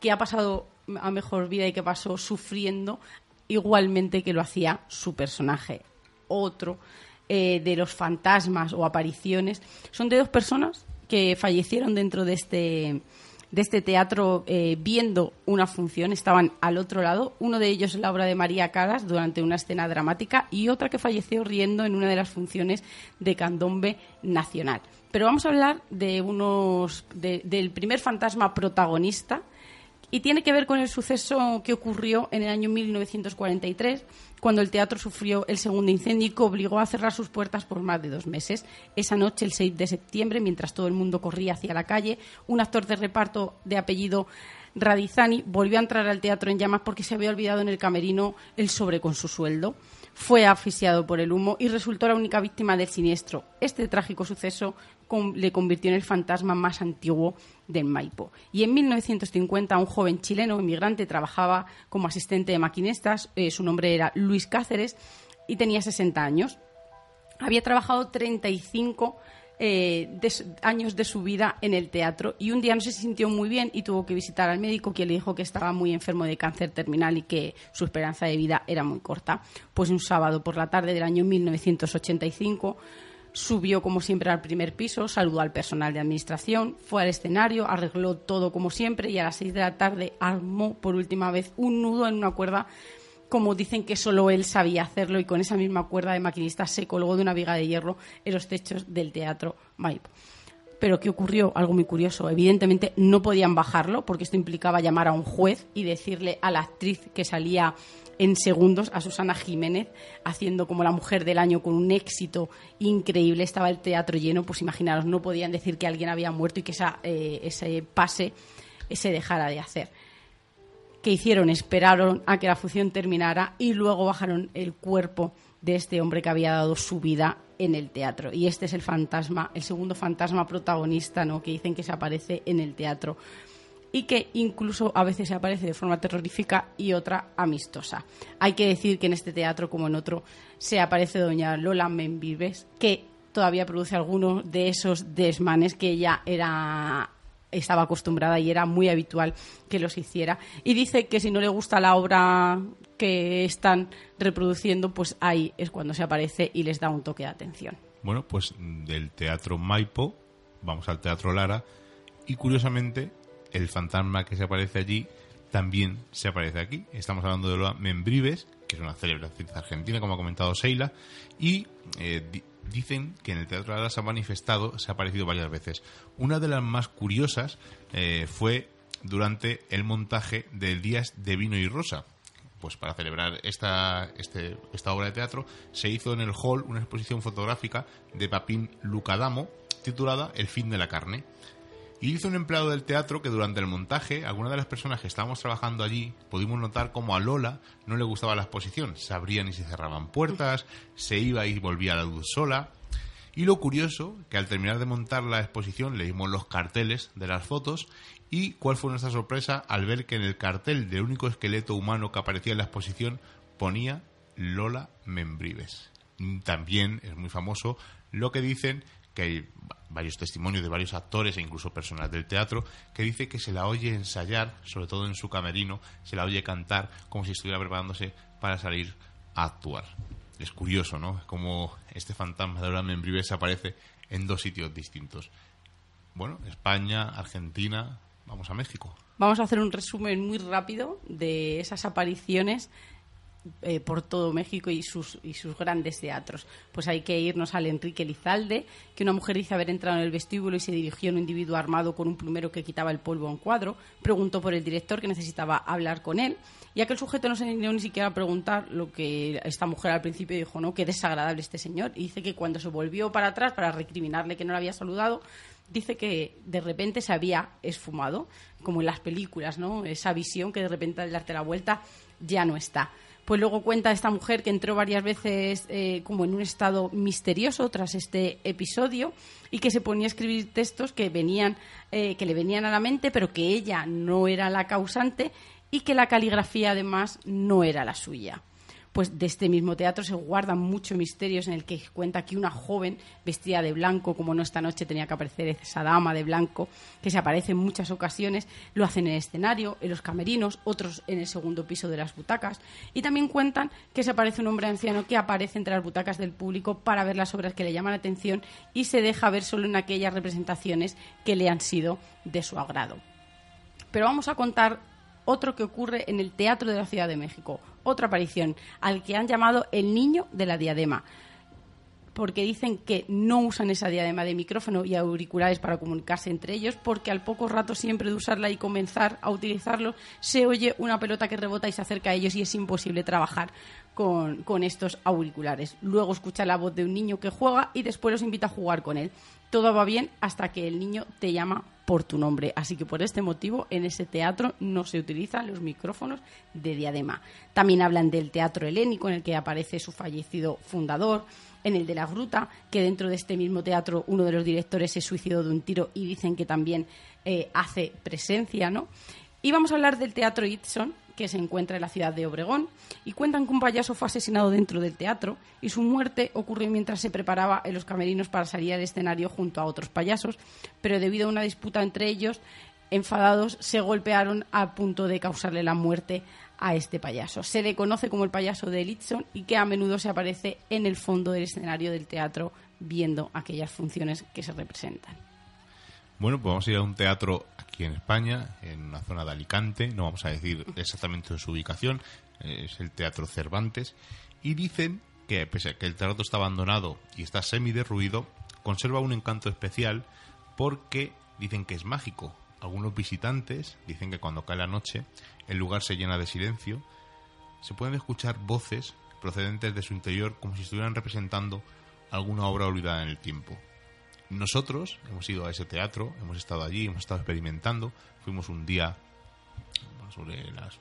que ha pasado a mejor vida y que pasó sufriendo igualmente que lo hacía su personaje. Otro eh, de los fantasmas o apariciones son de dos personas que fallecieron dentro de este de este teatro eh, viendo una función, estaban al otro lado. Uno de ellos la obra de María Caras durante una escena dramática y otra que falleció riendo en una de las funciones de Candombe Nacional. Pero vamos a hablar de unos del primer fantasma protagonista y tiene que ver con el suceso que ocurrió en el año 1943 cuando el teatro sufrió el segundo incendio y que obligó a cerrar sus puertas por más de dos meses. Esa noche, el 6 de septiembre, mientras todo el mundo corría hacia la calle, un actor de reparto de apellido Radizani volvió a entrar al teatro en llamas porque se había olvidado en el camerino el sobre con su sueldo. Fue asfixiado por el humo y resultó la única víctima del siniestro. Este trágico suceso le convirtió en el fantasma más antiguo del Maipo. Y en 1950 un joven chileno inmigrante trabajaba como asistente de maquinistas, eh, su nombre era Luis Cáceres y tenía 60 años. Había trabajado 35 eh, años de su vida en el teatro y un día no se sintió muy bien y tuvo que visitar al médico que le dijo que estaba muy enfermo de cáncer terminal y que su esperanza de vida era muy corta. Pues un sábado por la tarde del año 1985 Subió como siempre al primer piso, saludó al personal de administración, fue al escenario, arregló todo como siempre y a las seis de la tarde armó por última vez un nudo en una cuerda como dicen que solo él sabía hacerlo y con esa misma cuerda de maquinista se colgó de una viga de hierro en los techos del teatro Maipo. Pero ¿qué ocurrió? Algo muy curioso. Evidentemente no podían bajarlo porque esto implicaba llamar a un juez y decirle a la actriz que salía en segundos, a Susana Jiménez, haciendo como la mujer del año con un éxito increíble. Estaba el teatro lleno, pues imaginaros, no podían decir que alguien había muerto y que esa, eh, ese pase se dejara de hacer. ¿Qué hicieron? Esperaron a que la función terminara y luego bajaron el cuerpo de este hombre que había dado su vida en el teatro. Y este es el fantasma, el segundo fantasma protagonista, ¿no? que dicen que se aparece en el teatro y que incluso a veces se aparece de forma terrorífica y otra amistosa. Hay que decir que en este teatro, como en otro, se aparece doña Lola Membives, que todavía produce algunos de esos desmanes que ella era estaba acostumbrada y era muy habitual que los hiciera. Y dice que si no le gusta la obra que están reproduciendo, pues ahí es cuando se aparece y les da un toque de atención.
Bueno, pues del Teatro Maipo vamos al Teatro Lara y curiosamente el fantasma que se aparece allí también se aparece aquí. Estamos hablando de Lola Membrives, que es una célebre argentina, como ha comentado Seila, y eh, dicen que en el Teatro Lara se ha manifestado, se ha aparecido varias veces. Una de las más curiosas eh, fue durante el montaje de Días de Vino y Rosa. Pues para celebrar esta, este, esta obra de teatro se hizo en el hall una exposición fotográfica de Papín Lucadamo titulada El fin de la carne. Y hizo un empleado del teatro que durante el montaje, algunas de las personas que estábamos trabajando allí, pudimos notar como a Lola no le gustaba la exposición. Se abrían y se cerraban puertas, se iba y volvía la luz sola. Y lo curioso, que al terminar de montar la exposición leímos los carteles de las fotos y cuál fue nuestra sorpresa al ver que en el cartel del único esqueleto humano que aparecía en la exposición ponía Lola Membrives. También es muy famoso lo que dicen que hay varios testimonios de varios actores e incluso personas del teatro que dice que se la oye ensayar, sobre todo en su camerino, se la oye cantar como si estuviera preparándose para salir a actuar. Es curioso, ¿no? Como este fantasma de Laura Membrives aparece en dos sitios distintos. Bueno, España, Argentina, vamos a México.
Vamos a hacer un resumen muy rápido de esas apariciones eh, por todo México y sus, y sus grandes teatros. Pues hay que irnos al Enrique Lizalde, que una mujer dice haber entrado en el vestíbulo y se dirigió a un individuo armado con un plumero que quitaba el polvo a un cuadro. Preguntó por el director que necesitaba hablar con él. Y aquel sujeto no se dio ni siquiera a preguntar lo que esta mujer al principio dijo, ¿no? Qué desagradable este señor. Y dice que cuando se volvió para atrás para recriminarle que no le había saludado, dice que de repente se había esfumado, como en las películas, ¿no? Esa visión que de repente al darte la vuelta ya no está. Pues luego cuenta esta mujer que entró varias veces eh, como en un estado misterioso tras este episodio y que se ponía a escribir textos que venían, eh, que le venían a la mente, pero que ella no era la causante y que la caligrafía además no era la suya pues de este mismo teatro se guardan muchos misterios en el que cuenta que una joven vestida de blanco, como no esta noche tenía que aparecer esa dama de blanco, que se aparece en muchas ocasiones, lo hacen en el escenario, en los camerinos, otros en el segundo piso de las butacas, y también cuentan que se aparece un hombre anciano que aparece entre las butacas del público para ver las obras que le llaman la atención y se deja ver solo en aquellas representaciones que le han sido de su agrado. Pero vamos a contar otro que ocurre en el Teatro de la Ciudad de México, otra aparición, al que han llamado el niño de la diadema porque dicen que no usan esa diadema de micrófono y auriculares para comunicarse entre ellos, porque al poco rato siempre de usarla y comenzar a utilizarlo, se oye una pelota que rebota y se acerca a ellos y es imposible trabajar con, estos auriculares. Luego escucha la voz de un niño que juega y después los invita a jugar con él. Todo va bien hasta que el niño te llama por tu nombre. Así que por este motivo en ese teatro no se utilizan los micrófonos de diadema. También hablan del teatro helénico en el que aparece su fallecido fundador, en el de la Gruta, que dentro de este mismo teatro uno de los directores se suicidó de un tiro y dicen que también eh, hace presencia, ¿no? Y vamos a hablar del Teatro Itson, que se encuentra en la ciudad de Obregón, y cuentan que un payaso fue asesinado dentro del teatro y su muerte ocurrió mientras se preparaba en los camerinos para salir al escenario junto a otros payasos, pero debido a una disputa entre ellos, enfadados, se golpearon a punto de causarle la muerte a este payaso. Se le conoce como el payaso de Elitson y que a menudo se aparece en el fondo del escenario del teatro viendo aquellas funciones que se representan.
Bueno, pues vamos a ir a un teatro aquí en España, en una zona de Alicante, no vamos a decir exactamente su ubicación, es el Teatro Cervantes, y dicen que pese a que el teatro está abandonado y está semi derruido, conserva un encanto especial porque dicen que es mágico. Algunos visitantes dicen que cuando cae la noche el lugar se llena de silencio, se pueden escuchar voces procedentes de su interior como si estuvieran representando alguna obra olvidada en el tiempo. Nosotros hemos ido a ese teatro, hemos estado allí, hemos estado experimentando, fuimos un día sobre las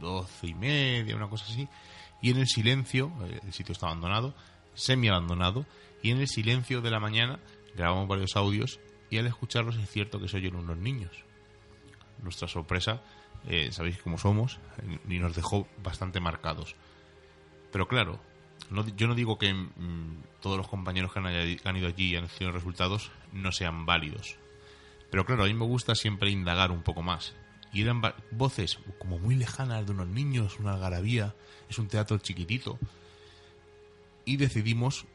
doce y media, una cosa así, y en el silencio, eh, el sitio está abandonado, semi abandonado, y en el silencio de la mañana grabamos varios audios y al escucharlos es cierto que se oyen unos niños. Nuestra sorpresa, eh, sabéis cómo somos, y nos dejó bastante marcados. Pero claro, yo no digo que mm, todos los compañeros que han, ido allí y han tenido resultados no sean válidos. Pero claro, a mí me gusta siempre indagar un poco más. Y eran voces como muy lejanas de unos niños, una algarabía, es un teatro chiquitito. Y decidimos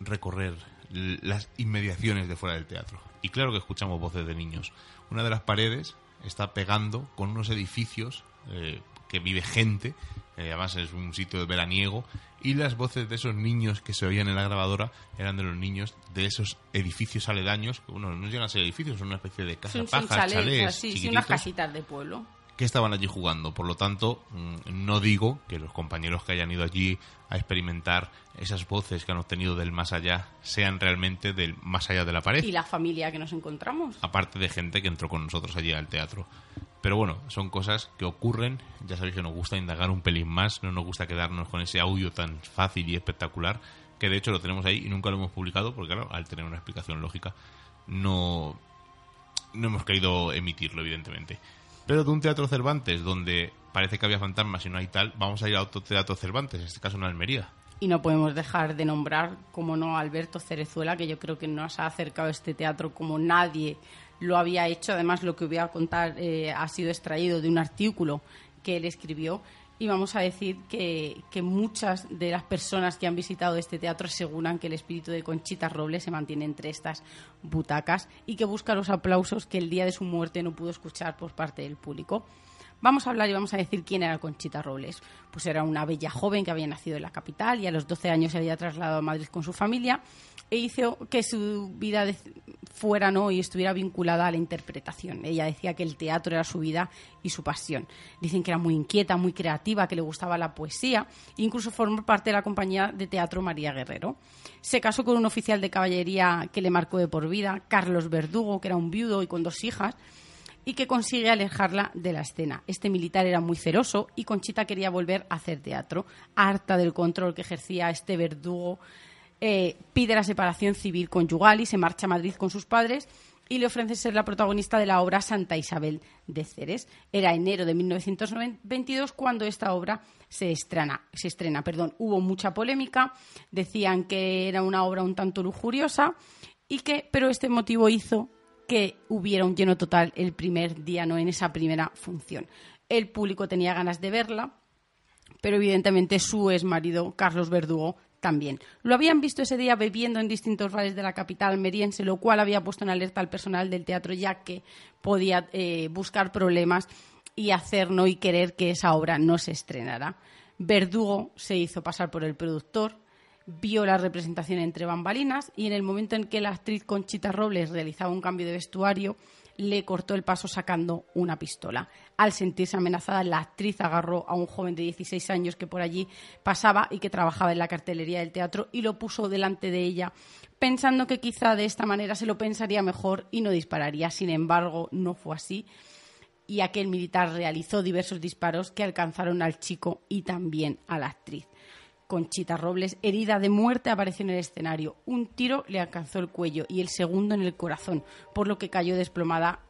recorrer las inmediaciones de fuera del teatro. Y claro que escuchamos voces de niños. Una de las paredes está pegando con unos edificios eh, que vive gente, eh, además es un sitio de veraniego, y las voces de esos niños que se oían en la grabadora eran de los niños de esos edificios aledaños, que bueno, no llegan a ser edificios, son una especie de casa pajas, chalés,
sí, unas casitas de pueblo
que estaban allí jugando. Por lo tanto, mm, no digo que los compañeros que hayan ido allí a experimentar esas voces que han obtenido del más allá sean realmente del más allá de la pared.
Y la familia que nos encontramos.
Aparte de gente que entró con nosotros allí al teatro. Pero bueno, son cosas que ocurren. Ya sabéis que nos gusta indagar un pelín más, no nos gusta quedarnos con ese audio tan fácil y espectacular, que de hecho lo tenemos ahí y nunca lo hemos publicado, porque claro, al tener una explicación lógica, no, no hemos querido emitirlo, evidentemente. Pero de un teatro Cervantes donde parece que había fantasmas y no hay tal, vamos a ir a otro teatro Cervantes, en este caso en Almería.
Y no podemos dejar de nombrar, como no, a Alberto Cerezuela, que yo creo que nos ha acercado a este teatro como nadie lo había hecho. Además, lo que voy a contar eh, ha sido extraído de un artículo que él escribió y vamos a decir que, que, muchas de las personas que han visitado este teatro aseguran que el espíritu de Conchita Robles se mantiene entre estas butacas y que busca los aplausos que el día de su muerte no pudo escuchar por parte del público. Vamos a hablar y vamos a decir quién era Conchita Robles. Pues era una bella joven que había nacido en la capital y a los 12 años se había trasladado a Madrid con su familia hizo que su vida fuera no y estuviera vinculada a la interpretación. Ella decía que el teatro era su vida y su pasión. Dicen que era muy inquieta, muy creativa, que le gustaba la poesía, e incluso formó parte de la compañía de teatro María Guerrero. Se casó con un oficial de caballería que le marcó de por vida, Carlos Verdugo, que era un viudo y con dos hijas, y que consigue alejarla de la escena. Este militar era muy ceroso y Conchita quería volver a hacer teatro, harta del control que ejercía este verdugo eh, pide la separación civil conyugal y se marcha a Madrid con sus padres y le ofrece ser la protagonista de la obra Santa Isabel de Ceres. Era enero de 1922 cuando esta obra se estrena. Se estrena perdón. Hubo mucha polémica, decían que era una obra un tanto lujuriosa, y que, pero este motivo hizo que hubiera un lleno total el primer día, no en esa primera función. El público tenía ganas de verla, pero evidentemente su ex marido, Carlos Verdugo, también. Lo habían visto ese día bebiendo en distintos bares de la capital almeriense, lo cual había puesto en alerta al personal del teatro, ya que podía eh, buscar problemas y hacer no y querer que esa obra no se estrenara. Verdugo se hizo pasar por el productor, vio la representación entre bambalinas y en el momento en que la actriz Conchita Robles realizaba un cambio de vestuario, le cortó el paso sacando una pistola. Al sentirse amenazada, la actriz agarró a un joven de 16 años que por allí pasaba y que trabajaba en la cartelería del teatro y lo puso delante de ella, pensando que quizá de esta manera se lo pensaría mejor y no dispararía. Sin embargo, no fue así y aquel militar realizó diversos disparos que alcanzaron al chico y también a la actriz. Conchita Robles, herida de muerte, apareció en el escenario. Un tiro le alcanzó el cuello y el segundo en el corazón, por lo que cayó desplomada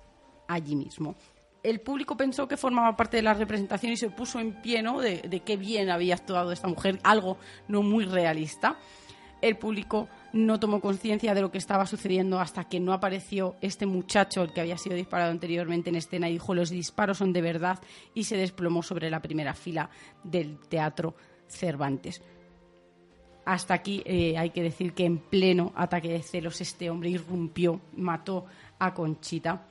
allí mismo. El público pensó que formaba parte de la representación y se puso en pie de, de qué bien había actuado esta mujer, algo no muy realista. El público no tomó conciencia de lo que estaba sucediendo hasta que no apareció este muchacho, el que había sido disparado anteriormente en escena, y dijo los disparos son de verdad y se desplomó sobre la primera fila del teatro Cervantes. Hasta aquí eh, hay que decir que en pleno ataque de celos este hombre irrumpió, mató a Conchita.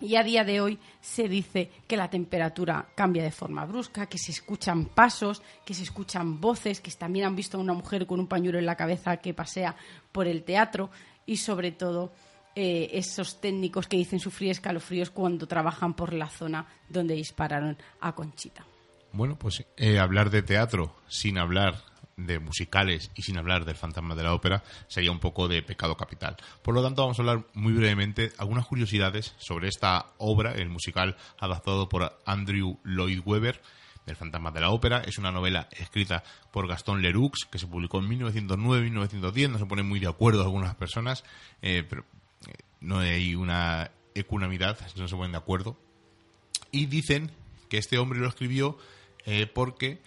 Y a día de hoy se dice que la temperatura cambia de forma brusca, que se escuchan pasos, que se escuchan voces, que también han visto a una mujer con un pañuelo en la cabeza que pasea por el teatro y sobre todo eh, esos técnicos que dicen sufrir escalofríos cuando trabajan por la zona donde dispararon a Conchita.
Bueno, pues eh, hablar de teatro sin hablar de musicales y sin hablar del fantasma de la ópera sería un poco de pecado capital. Por lo tanto, vamos a hablar muy brevemente algunas curiosidades sobre esta obra, el musical adaptado por Andrew Lloyd Webber. El fantasma de la ópera es una novela escrita por Gastón Leroux que se publicó en 1909-1910. No se ponen muy de acuerdo algunas personas, eh, pero eh, no hay una ecuanimidad, no se ponen de acuerdo. Y dicen que este hombre lo escribió eh, porque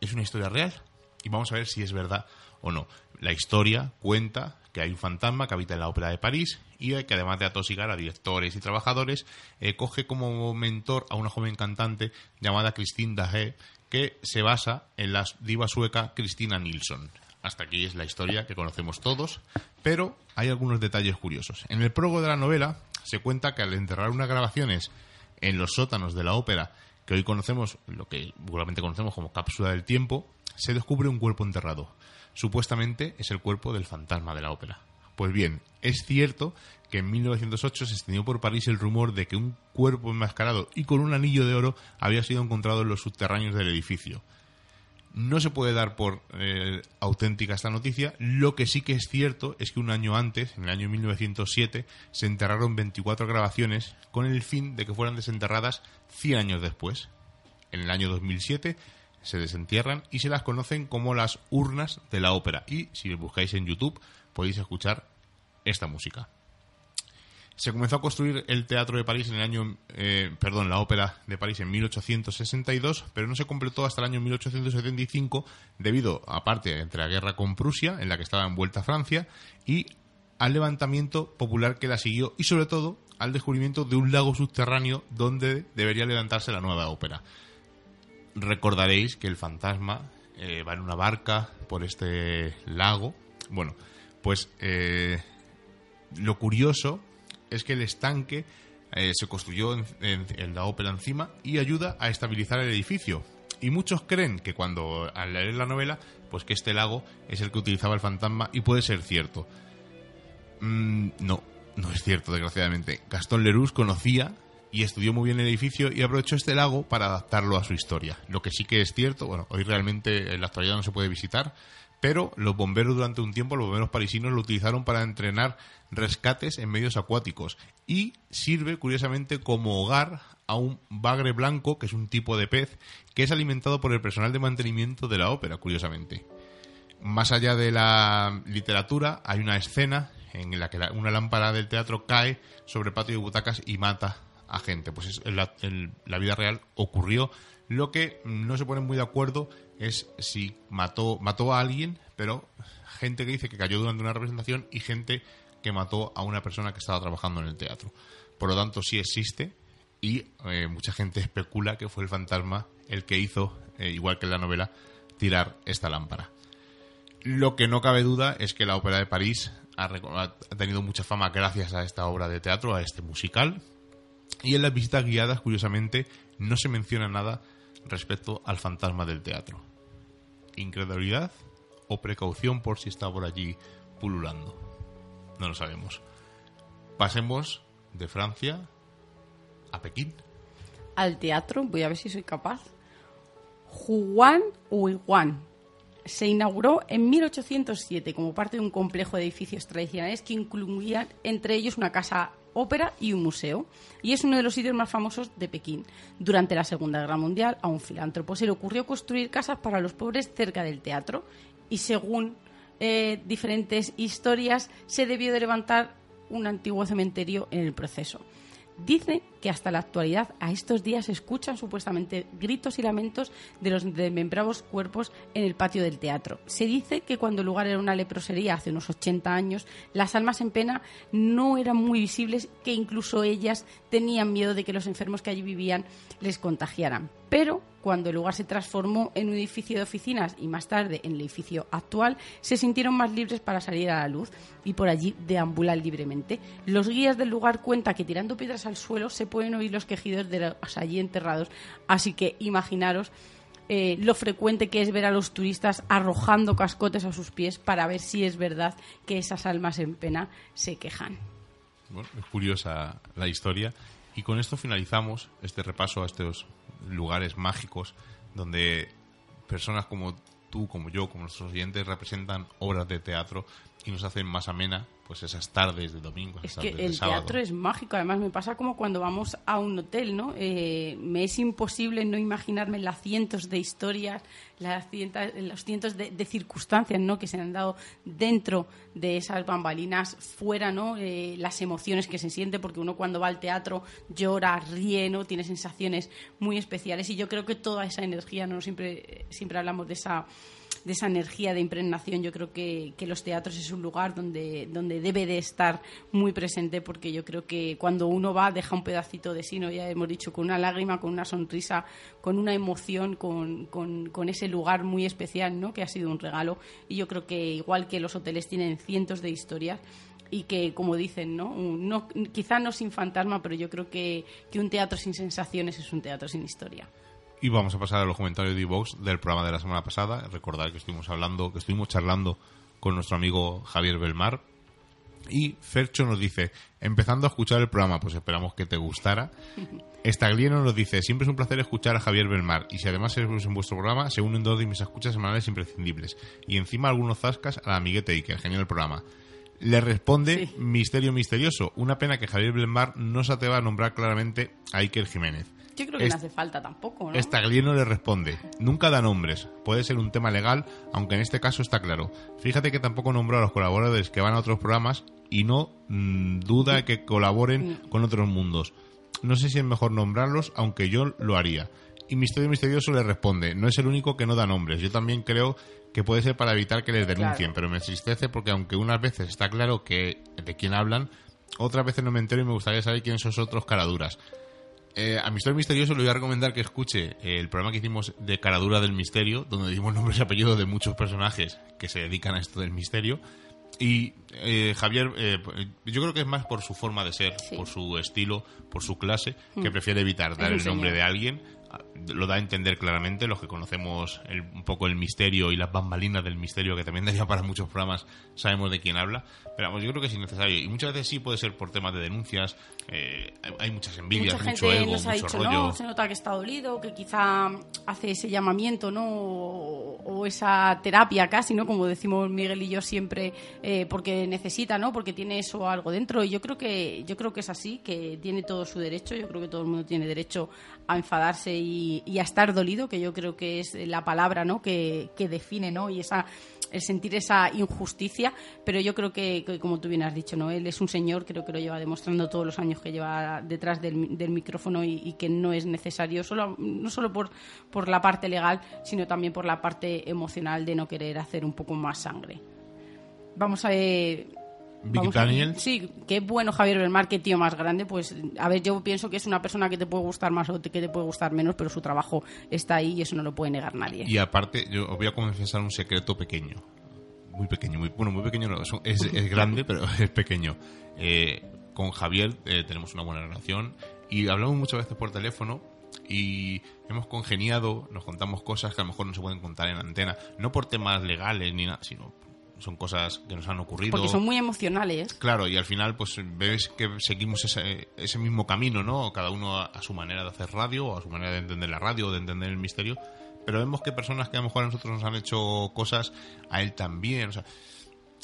es una historia real. Y vamos a ver si es verdad o no. La historia cuenta que hay un fantasma que habita en la ópera de París y que además de atosigar a directores y trabajadores, eh, coge como mentor a una joven cantante llamada Christine Dahé que se basa en la diva sueca Christina Nilsson. Hasta aquí es la historia que conocemos todos, pero hay algunos detalles curiosos. En el prólogo de la novela se cuenta que al enterrar unas grabaciones en los sótanos de la ópera, que hoy conocemos, lo que vulgarmente conocemos como cápsula del tiempo, se descubre un cuerpo enterrado. Supuestamente es el cuerpo del fantasma de la ópera. Pues bien, es cierto que en 1908 se extendió por París el rumor de que un cuerpo enmascarado y con un anillo de oro había sido encontrado en los subterráneos del edificio. No se puede dar por eh, auténtica esta noticia. Lo que sí que es cierto es que un año antes, en el año 1907, se enterraron 24 grabaciones con el fin de que fueran desenterradas 100 años después. En el año 2007 se desentierran y se las conocen como las urnas de la ópera. Y si buscáis en YouTube podéis escuchar esta música. Se comenzó a construir el Teatro de París en el año, eh, perdón, la Ópera de París en 1862, pero no se completó hasta el año 1875 debido, aparte, entre la guerra con Prusia, en la que estaba envuelta Francia, y al levantamiento popular que la siguió y sobre todo al descubrimiento de un lago subterráneo donde debería levantarse la nueva ópera. Recordaréis que el fantasma eh, va en una barca por este lago. Bueno, pues eh, lo curioso es que el estanque eh, se construyó en, la ópera encima y ayuda a estabilizar el edificio. Y muchos creen que cuando al leer la novela, pues que este lago es el que utilizaba el fantasma y puede ser cierto. Mm, no, no es cierto, desgraciadamente. Gastón Leroux conocía y estudió muy bien el edificio y aprovechó este lago para adaptarlo a su historia. Lo que sí que es cierto, bueno, hoy realmente en la actualidad no se puede visitar, pero los bomberos durante un tiempo, los bomberos parisinos lo utilizaron para entrenar rescates en medios acuáticos y sirve curiosamente como hogar a un bagre blanco, que es un tipo de pez, que es alimentado por el personal de mantenimiento de la ópera, curiosamente. Más allá de la literatura, hay una escena en la que una lámpara del teatro cae sobre el patio de butacas y mata a gente. Pues en la, vida real ocurrió. Lo que no se ponen muy de acuerdo es si mató, mató a alguien, pero gente que dice que cayó durante una representación y gente que mató a una persona que estaba trabajando en el teatro. Por lo tanto, sí existe y eh, mucha gente especula que fue el fantasma el que hizo, eh, igual que en la novela, tirar esta lámpara. Lo que no cabe duda es que la Ópera de París ha, tenido mucha fama gracias a esta obra de teatro, a este musical, y en las visitas guiadas, curiosamente, no se menciona nada respecto al fantasma del teatro. ¿Incredulidad o precaución por si está por allí pululando? No lo sabemos. Pasemos de Francia a Pekín.
Al teatro, voy a ver si soy capaz. Juan Huiguan se inauguró en 1807 como parte de un complejo de edificios tradicionales que incluían entre ellos una casa ópera y un museo. Y es uno de los sitios más famosos de Pekín. Durante la Segunda Guerra Mundial, a un filántropo se le ocurrió construir casas para los pobres cerca del teatro. Y según eh, diferentes historias, se debió de levantar un antiguo cementerio en el proceso. Dice que hasta la actualidad, a estos días, se escuchan supuestamente gritos y lamentos de los desmembrados cuerpos en el patio del teatro. Se dice que cuando el lugar era una leprosería hace unos 80 años, las almas en pena no eran muy visibles, que incluso ellas tenían miedo de que los enfermos que allí vivían les contagiaran. Pero cuando el lugar se transformó en un edificio de oficinas y más tarde en el edificio actual, se sintieron más libres para salir a la luz y por allí deambular libremente. Los guías del lugar cuentan que tirando piedras al suelo se pueden oír los quejidos de los allí enterrados, así que imaginaros eh, lo frecuente que es ver a los turistas arrojando cascotes a sus pies para ver si es verdad que esas almas en pena se quejan.
bueno, es curiosa la historia. Y con esto finalizamos este repaso a estos lugares mágicos donde personas como tú, como yo, como nuestros oyentes representan obras de teatro y nos hacen más amena pues esas tardes de domingo.
Es
esas
que
tardes de
el
sábado.
teatro es mágico, además me pasa como cuando vamos a un hotel, ¿no? Eh, me es imposible no imaginarme las cientos de historias, las cientos, los cientos de, de circunstancias, ¿no? Que se han dado dentro de esas bambalinas, fuera, ¿no? Eh, las emociones que se siente, porque uno cuando va al teatro llora, ríe, ¿no? Tiene sensaciones muy especiales y yo creo que toda esa energía, ¿no? Siempre, siempre hablamos de esa de esa energía de impregnación. Yo creo que, que, los teatros es un lugar donde, donde debe de estar muy presente porque yo creo que cuando uno va deja un pedacito de sí, ¿no? ya hemos dicho, con una lágrima, con una sonrisa, con una emoción, con, con, con ese lugar muy especial ¿no? que ha sido un regalo. Y yo creo que igual que los hoteles tienen cientos de historias, y que, como dicen, ¿no? no quizá no sin fantasma, pero yo creo que, que un teatro sin sensaciones es un teatro sin historia.
Y vamos a pasar a los comentarios de iVox del programa de la semana pasada. Recordad que estuvimos hablando, que estuvimos charlando con nuestro amigo Javier Belmar. Y Fercho nos dice, empezando a escuchar el programa, pues esperamos que te gustara. <laughs> Estaglieno nos dice, siempre es un placer escuchar a Javier Belmar. Y si además es en vuestro programa, se unen dos de mis escuchas semanales imprescindibles. Y encima algunos zascas a la amiguete Iker, genial el programa. Le responde sí. Misterio Misterioso. Una pena que Javier Belmar no se atreva a nombrar claramente a Iker Jiménez.
Yo creo que es, no hace falta tampoco, ¿no?
Le responde, nunca da nombres, puede ser un tema legal, aunque en este caso está claro. Fíjate que tampoco nombró a los colaboradores que van a otros programas y no mmm, duda que colaboren con otros mundos. No sé si es mejor nombrarlos, aunque yo lo haría. Y Misterio Misterioso le responde, no es el único que no da nombres, yo también creo que puede ser para evitar que les denuncien, claro. pero me entristece porque aunque unas veces está claro que de quién hablan, otras veces no me entero y me gustaría saber quiénes son esos otros caraduras. Eh, a Misterio Misterioso le voy a recomendar que escuche el programa que hicimos de Caradura del Misterio, donde dimos nombres y apellidos de muchos personajes que se dedican a esto del misterio. Y eh, Javier, eh, yo creo que es más por su forma de ser, sí. por su estilo, por su clase, mm. que prefiere evitar dar el nombre de alguien. Lo da a entender claramente, los que conocemos el, un poco el misterio y las bambalinas del misterio, que también <laughs> daría para muchos programas, sabemos de quién habla. Pero vamos, yo creo que es innecesario. Y muchas veces sí puede ser por temas de denuncias, eh, hay muchas envidias,
Mucha
mucho
gente
ego,
nos ha
mucho
dicho,
rollo.
no, se nota que está dolido, que quizá hace ese llamamiento, ¿no? O, o esa terapia casi, ¿no? Como decimos Miguel y yo siempre, eh, porque necesita, ¿no? Porque tiene eso algo dentro. Y yo creo que yo creo que es así, que tiene todo su derecho. Yo creo que todo el mundo tiene derecho a enfadarse y, y a estar dolido, que yo creo que es la palabra, ¿no? Que, que define, ¿no? Y esa el sentir esa injusticia, pero yo creo que, como tú bien has dicho, ¿no? Él es un señor, creo que lo lleva demostrando todos los años que lleva detrás del, micrófono y, que no es necesario, solo, no solo por, por la parte legal, sino también por la parte emocional de no querer hacer un poco más sangre. Vamos a ver.
Vic Daniel.
Sí, qué bueno Javier Belmar, qué tío más grande. Pues, a ver, yo pienso que es una persona que te puede gustar más o que te puede gustar menos, pero su trabajo está ahí y eso no lo puede negar nadie.
Y aparte, yo os voy a confesar un secreto pequeño. Muy pequeño, muy, bueno, muy pequeño no, es, es <laughs> grande, pero <laughs> es pequeño. Eh, con Javier eh, tenemos una buena relación y hablamos muchas veces por teléfono y hemos congeniado, nos contamos cosas que a lo mejor no se pueden contar en antena, no por temas legales ni nada, sino son cosas que nos han ocurrido.
Porque son muy emocionales.
Claro, y al final pues ves que seguimos ese, ese mismo camino, ¿no? Cada uno a, a, su manera de hacer radio, o a su manera de entender la radio, de entender el misterio, pero vemos que personas que a lo mejor a nosotros nos han hecho cosas, a él también, o sea,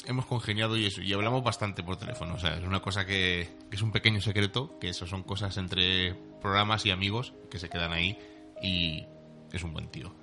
hemos congeniado y eso, y hablamos bastante por teléfono, o sea, es una cosa que, que es un pequeño secreto, que eso son cosas entre programas y amigos que se quedan ahí y es un buen tío.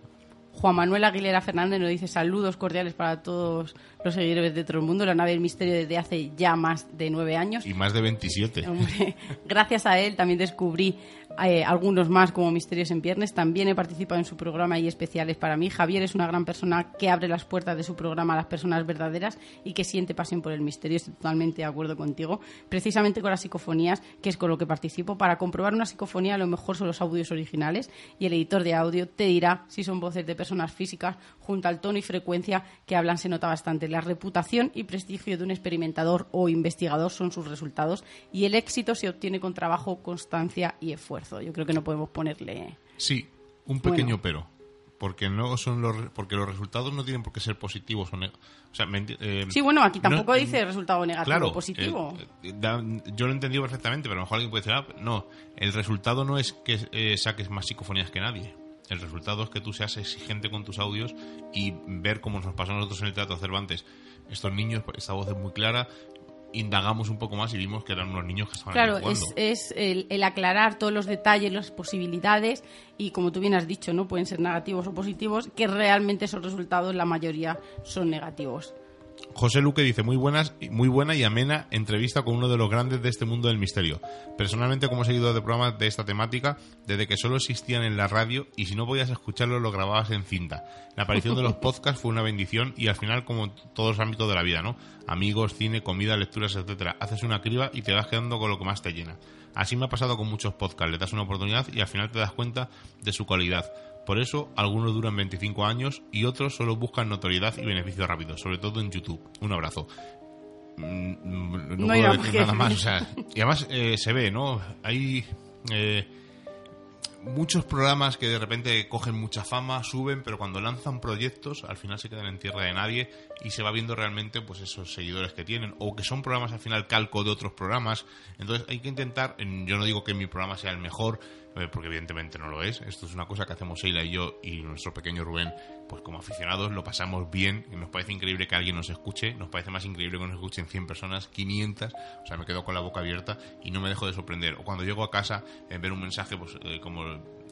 Juan Manuel Aguilera Fernández nos dice saludos cordiales para todos los seguidores de todo el mundo. La nave del misterio desde hace ya más de nueve años.
Y más de 27.
Hombre, <laughs> gracias a él también descubrí eh, algunos más como Misterios en Viernes. También he participado en su programa y especiales para mí. Javier es una gran persona que abre las puertas de su programa a las personas verdaderas y que siente pasión por el misterio. Estoy totalmente de acuerdo contigo. Precisamente con las psicofonías, que es con lo que participo. Para comprobar una psicofonía, lo mejor son los audios originales y el editor de audio te dirá si son voces de personas físicas junto al tono y frecuencia que hablan se nota bastante. La reputación y prestigio de un experimentador o investigador son sus resultados y el éxito se obtiene con trabajo, constancia y esfuerzo. Yo creo que no podemos ponerle.
Sí, un pequeño
bueno.
pero. porque no son los porque los resultados no tienen por qué ser positivos o negativos. O sea, me eh,
Sí, bueno, aquí tampoco
no-
dice resultado negativo
Claro,
o positivo.
eh, eh, da- yo lo he entendido perfectamente, pero a lo mejor alguien puede decir, ah, no, el resultado no es que eh, saques más psicofonías que nadie. El resultado es que tú seas exigente con tus audios y ver cómo nos pasó a nosotros en el Teatro Cervantes. Estos niños, esta voz es muy clara, indagamos un poco más y vimos que eran unos niños que estaban
Claro,
jugando.
es, es el, el aclarar todos los detalles, las posibilidades y como tú bien has dicho, no pueden ser negativos o positivos, que realmente esos resultados la mayoría son negativos.
José Luque dice, muy, buenas, muy buena y amena entrevista con uno de los grandes de este mundo del misterio. Personalmente, como seguidor de programas de esta temática, desde que solo existían en la radio y si no podías escucharlo, lo grababas en cinta. La aparición de los <laughs> podcasts fue una bendición y al final, como en todos los ámbitos de la vida, ¿no? Amigos, cine, comida, lecturas, etcétera. Haces una criba y te vas quedando con lo que más te llena. Así me ha pasado con muchos podcasts. Le das una oportunidad y al final te das cuenta de su calidad. Por eso, algunos duran 25 años y otros solo buscan notoriedad y beneficios rápidos, sobre todo en YouTube. Un abrazo. Mm, mm, No, puedo decir nada más. o sea, y además eh, se ve, ¿no? Hay eh, muchos programas que de repente cogen mucha fama, suben, pero cuando lanzan proyectos, al final se quedan en tierra de nadie y se va viendo realmente pues esos seguidores que tienen o que son programas al final calco de otros programas. Entonces hay que intentar, en- yo no digo que mi programa sea el mejor, porque evidentemente no lo es. Esto es una cosa que hacemos Sheila y yo y nuestro pequeño Rubén, pues como aficionados lo pasamos bien. Nos parece increíble que alguien nos escuche, nos parece más increíble que nos escuchen 100 personas, 500. O sea, me quedo con la boca abierta y no me dejo de sorprender. O cuando llego a casa, eh, ver un mensaje, pues eh, como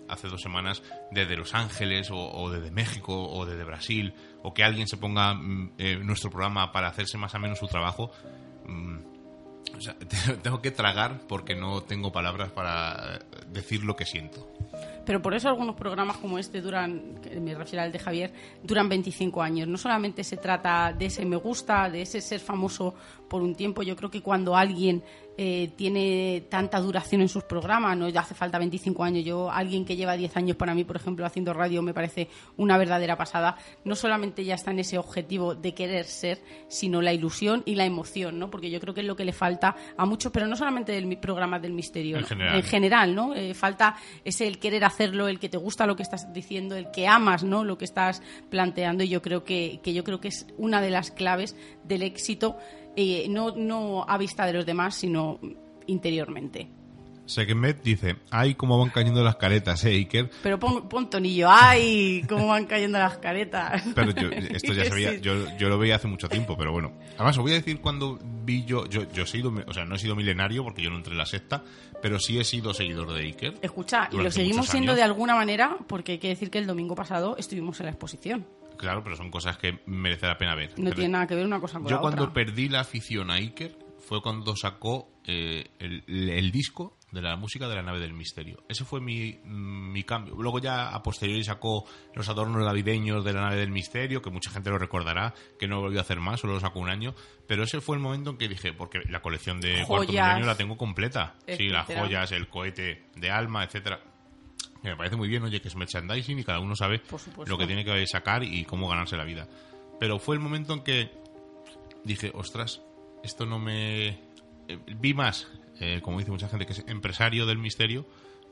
hace dos semanas, desde Los Ángeles o, o desde México o desde Brasil, o que alguien se ponga mm, eh, nuestro programa para hacerse más o menos su trabajo. mm, o sea, <laughs> tengo que tragar porque no tengo palabras para decir lo que siento.
Pero por eso algunos programas como este duran, me refiero al de Javier, duran 25 años. No solamente se trata de ese me gusta, de ese ser famoso por un tiempo. Yo creo que cuando alguien eh, tiene tanta duración en sus programas, no ya hace falta 25 años. Yo, alguien que lleva 10 años para mí, por ejemplo, haciendo radio, me parece una verdadera pasada. No solamente ya está en ese objetivo de querer ser, sino la ilusión y la emoción, ¿no? Porque yo creo que es lo que le falta a muchos, pero no solamente del programa del misterio,
En
¿no?
general.
En general, ¿no? Eh, falta ese el querer hacerlo, el que te gusta lo que estás diciendo, el que amas, ¿no? Lo que estás planteando y yo creo que, que yo creo que es una de las claves del éxito, eh, no, no a vista de los demás, sino interiormente.
Sekemet dice, ay, cómo van cayendo las caretas, eh, Iker.
Pero pon, pon tonillo, ¡ay! ¿Cómo van cayendo las caretas? <laughs>
Pero yo, esto ya <laughs>
Sí.
yo, yo lo veía hace mucho tiempo, pero bueno. Además, os voy a decir cuando vi yo, yo, yo he sido, o sea, no he sido milenario porque yo no entré en la secta, pero sí he sido seguidor de Iker.
Escucha, y lo seguimos siendo
años.
de alguna manera, porque hay que decir que el domingo pasado estuvimos en la exposición.
Claro, pero son cosas que merece la pena ver.
No
Pero
tiene nada que ver una cosa con
Yo
la
cuando
otra.
perdí la afición a Iker fue cuando sacó eh, el, el disco de la música de la nave del misterio. Ese fue mi, mi cambio. Luego ya a posteriori sacó los adornos navideños de la nave del misterio, que mucha gente lo recordará, que no volvió a hacer más, solo lo sacó un año. Pero ese fue el momento en que dije, porque la colección de cuarto milenio la tengo completa. Sí, las joyas, el cohete de alma, etcétera. Me parece muy bien, oye, que es merchandising y cada uno sabe lo que tiene que sacar y cómo ganarse la vida. Pero fue el momento en que dije, ostras, esto no me... eh, vi más, eh, como dice mucha gente, que es empresario del misterio,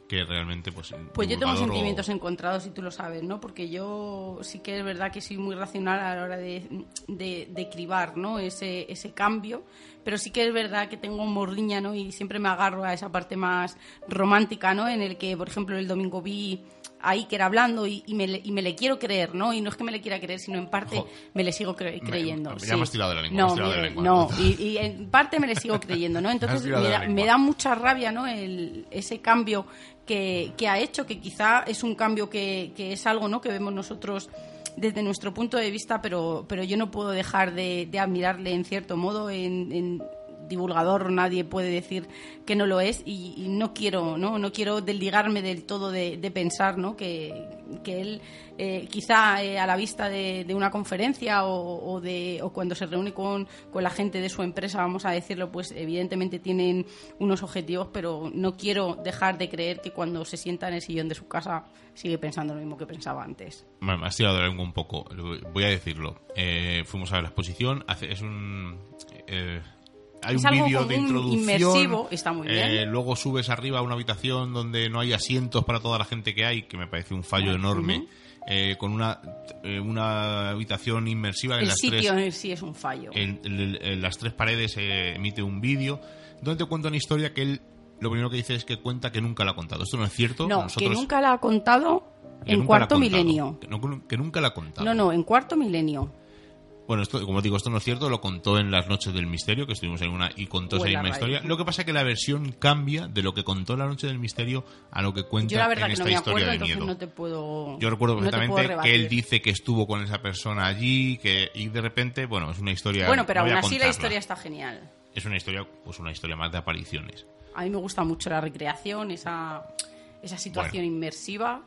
que realmente, pues...
Pues yo tengo
o-
sentimientos encontrados y tú lo sabes, ¿no? Porque yo sí que es verdad que soy muy racional a la hora de, de, de cribar, ¿no? Ese, ese cambio, pero sí que es verdad que tengo morriña, ¿no? Y siempre me agarro a esa parte más romántica, ¿no? En el que, por ejemplo, el domingo vi a Iker hablando y, y me, le- y me le quiero creer, ¿no? Y no es que me le quiera creer, sino en parte
Jo.
me le sigo cre-
Me-
creyendo.
ya
sí.
me has tirado de la lengua, me
No,
has de la lengua.
no, y, y en parte me le sigo creyendo, ¿no? <laughs> Entonces da, me da mucha rabia, ¿no? El, ese cambio que, que ha hecho, que quizá es un cambio que, que es algo, ¿no? Que vemos nosotros desde nuestro punto de vista, pero, pero yo no puedo dejar de, de admirarle en cierto modo en, en divulgador nadie puede decir que no lo es y, y no quiero no no quiero desligarme del todo de, pensar no que, que él eh, quizá eh, a la vista de, una conferencia o, o de o cuando se reúne con, con la gente de su empresa vamos a decirlo pues evidentemente tienen unos objetivos pero no quiero dejar de creer que cuando se sienta en el sillón de su casa sigue pensando lo mismo que pensaba antes.
Me has tirado de lengua un poco, voy a decirlo. Eh, fuimos a la exposición, hace- es un... hay
Es
un vídeo de introducción.
inmersivo, está muy bien.
eh, luego subes arriba a una habitación donde no hay asientos para toda la gente que hay, que me parece un fallo enorme eh, con una, eh, una habitación inmersiva en
El
las
sitio
tres
en sí es un fallo.
en, en- en las tres paredes eh, emite un vídeo donde te cuenta una historia que él lo primero que dice es que cuenta que nunca la ha contado. Esto no es cierto.
no,
Nosotros-
que nunca la ha contado en cuarto milenio.
Que, no- que nunca la ha contado.
No, no, en cuarto milenio.
Bueno, esto, como digo, esto no es cierto, lo contó en las noches del misterio, que estuvimos en una y contó esa misma historia. Lo que pasa es que la versión cambia de lo que contó en la noche del misterio a lo que cuenta
Yo la verdad
en
que no
esta
me
historia
acuerdo,
de miedo.
no te puedo.
Yo recuerdo
no
perfectamente que él dice que estuvo con esa persona allí, que y de repente, bueno, es una historia.
Bueno, pero aún así la historia está genial.
es una historia, pues una historia más de apariciones.
A mí me gusta mucho la recreación, esa, esa situación inmersiva.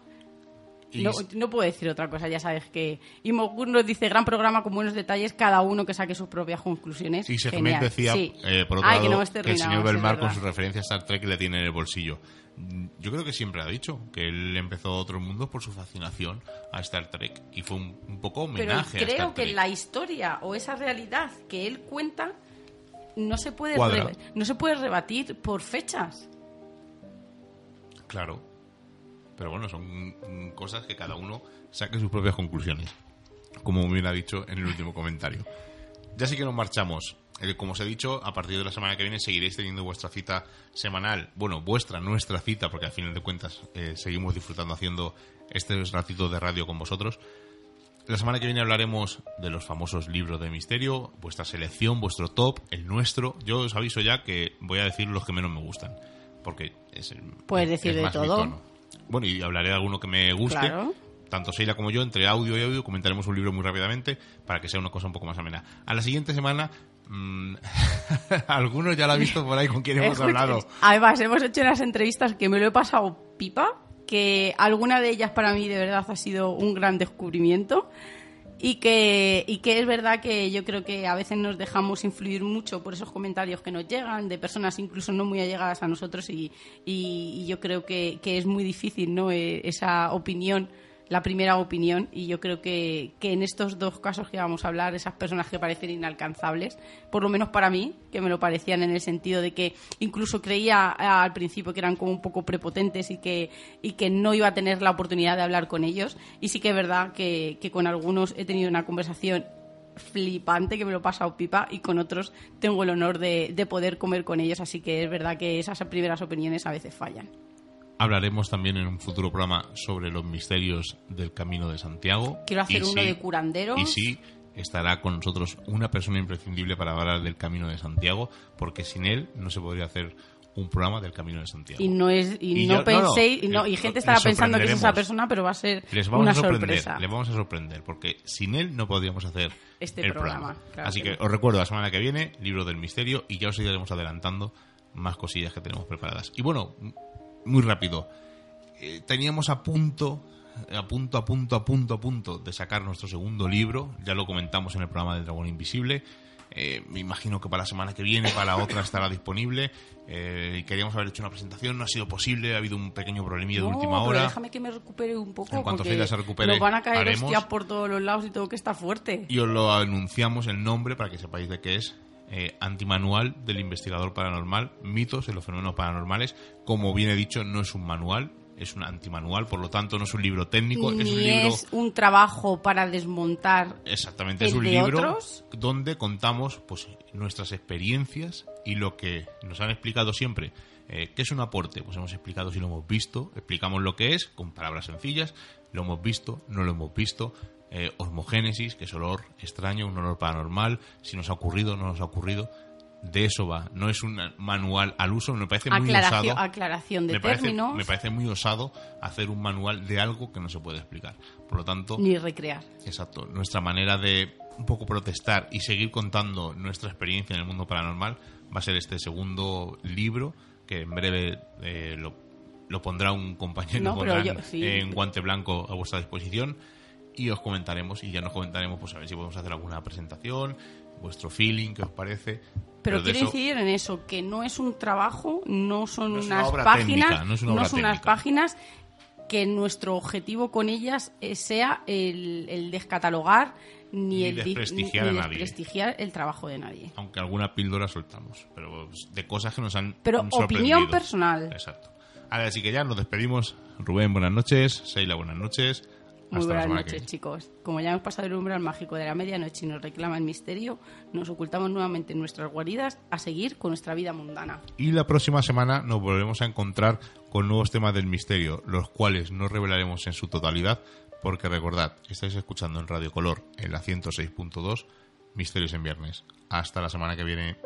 Y
No, no puedo decir otra cosa, ya sabes que Imogur nos dice gran programa con buenos detalles, cada uno que saque sus propias conclusiones.
Y
Genial.
decía,
Sí.
eh, por otro
Ay,
lado,
que, no
que,
hemos
el señor Belmar con su referencia a Star Trek le tiene en el bolsillo. Mm, Yo creo que siempre ha dicho que él empezó otros mundos por su fascinación a Star Trek y fue un, un poco
Pero
homenaje a
creo
Star
que
Trek.
la historia o esa realidad que él cuenta no se puede, no se puede rebatir por fechas.
Claro. Pero bueno, son cosas que cada uno saque sus propias conclusiones. Como me ha dicho en el último comentario. Ya sí que nos marchamos. Eh, como os he dicho, a partir de la semana que viene seguiréis teniendo vuestra cita semanal. Bueno, vuestra, nuestra cita, porque al final de cuentas eh, seguimos disfrutando haciendo este ratito de radio con vosotros. La semana que viene hablaremos de los famosos libros de misterio, vuestra selección, vuestro top, el nuestro. Yo os aviso ya que voy a decir los que menos me gustan, porque es el,
Puedes
es
decir de
más mi
todo.
tono. Bueno, y hablaré de alguno que me guste.
Claro.
Tanto Sheila como yo, entre audio y audio, comentaremos un libro muy rápidamente para que sea una cosa un poco más amena. A la siguiente semana, mm, <laughs> algunos ya lo ha visto por ahí con quien hemos
Escucha,
hablado.
Además, hemos hecho unas entrevistas que me lo he pasado pipa, que alguna de ellas para mí de verdad ha sido un gran descubrimiento. Y que, y que es verdad que yo creo que a veces nos dejamos influir mucho por esos comentarios que nos llegan, de personas incluso no muy allegadas a nosotros, y, y- yo creo que, que es muy difícil ¿no? Eh, esa opinión, la primera opinión, y yo creo que, que en estos dos casos que vamos a hablar, esas personas que parecen inalcanzables, por lo menos para mí, que me lo parecían en el sentido de que incluso creía ah, al principio que eran como un poco prepotentes y que, y que no iba a tener la oportunidad de hablar con ellos. Y sí que es verdad que, que con algunos he tenido una conversación flipante que me lo he pasado pipa y con otros tengo el honor de, de poder comer con ellos, así que es verdad que esas primeras opiniones a veces fallan.
Hablaremos también en un futuro programa sobre los misterios del Camino de Santiago.
Quiero hacer
Y
uno
sí-
de curanderos.
Y sí, estará con nosotros una persona imprescindible para hablar del Camino de Santiago, porque sin él no se podría hacer un programa del Camino de Santiago.
Y no es y,
Y
no
yo- no, no,
penséis y, no, y
les-
gente estará pensando que es esa persona, pero va a ser
Les vamos
una
a sorprender,
sorpresa.
les vamos a sorprender, porque sin él no podríamos hacer
Este
el
programa,
programa.
claro
Así
que
que os recuerdo la semana que viene, libro del misterio, y ya os iremos adelantando más cosillas que tenemos preparadas. Y bueno, muy rápido, eh, teníamos a punto, a punto, a punto, a punto, a punto de sacar nuestro segundo libro, ya lo comentamos en el programa del Dragón Invisible. Eh, me imagino que para la semana que viene, para la otra estará disponible. Eh, queríamos haber hecho una presentación, no ha sido posible, ha habido un pequeño problemilla de
No,
última
pero
hora.
déjame que me recupere un poco.
En cuanto Frida se recupere,
Nos van a caer hostias por todos los lados y todo que está fuerte.
y os lo anunciamos el nombre para que sepáis de qué es. Eh, antimanual del investigador paranormal, mitos en los fenómenos paranormales. Como bien he dicho, no es un manual, es un antimanual, por lo tanto no es un libro técnico,
Ni
es un libro...
es un trabajo para desmontar.
Exactamente, es
¿El
un
de
libro
otros?
donde contamos pues nuestras experiencias y lo que nos han explicado siempre. Eh, ¿Qué es un aporte? Pues hemos explicado si lo hemos visto, explicamos lo que es con palabras sencillas, lo hemos visto, no lo hemos visto, eh, osmogénesis, que es olor extraño, un olor paranormal, si nos ha ocurrido, no nos ha ocurrido. De eso va, no es un manual al uso, me parece muy
Aclaración,
osado.
aclaración de
me parece,
términos
me parece muy osado hacer un manual de algo que no se puede explicar. Por lo tanto,
ni recrear.
Exacto. Nuestra manera de un poco protestar y seguir contando nuestra experiencia en el mundo paranormal va a ser este segundo libro que en breve eh, lo, lo pondrá un compañero
No, pero
pondrán
yo- sí.
en guante blanco a vuestra disposición y os comentaremos y ya nos comentaremos pues a ver si podemos hacer alguna presentación, vuestro feeling, qué os parece.
Pero, quiero
eso-
incidir en eso, que no es un trabajo, no son
No es una
unas
obra
páginas,
técnica, no es una obra
son unas páginas que nuestro objetivo con ellas eh, sea el, el descatalogar ni,
Ni
el
desprestigiar
ni
a nadie.
desprestigiar el trabajo de nadie.
aunque alguna píldora soltamos, pero de cosas que nos han
Pero opinión personal.
Exacto. Ahora sí que ya nos despedimos. Rubén, buenas noches. Seila, buenas noches.
Muy
Hasta
buenas noches, chicos. Como ya hemos pasado el umbral mágico de la medianoche y nos reclama el misterio, nos ocultamos nuevamente en nuestras guaridas a seguir con nuestra vida mundana.
Y la próxima semana nos volveremos a encontrar con nuevos temas del misterio, los cuales no revelaremos en su totalidad, porque recordad, estáis escuchando en Radio Color, en la 106.2, Misterios en Viernes. Hasta la semana que viene.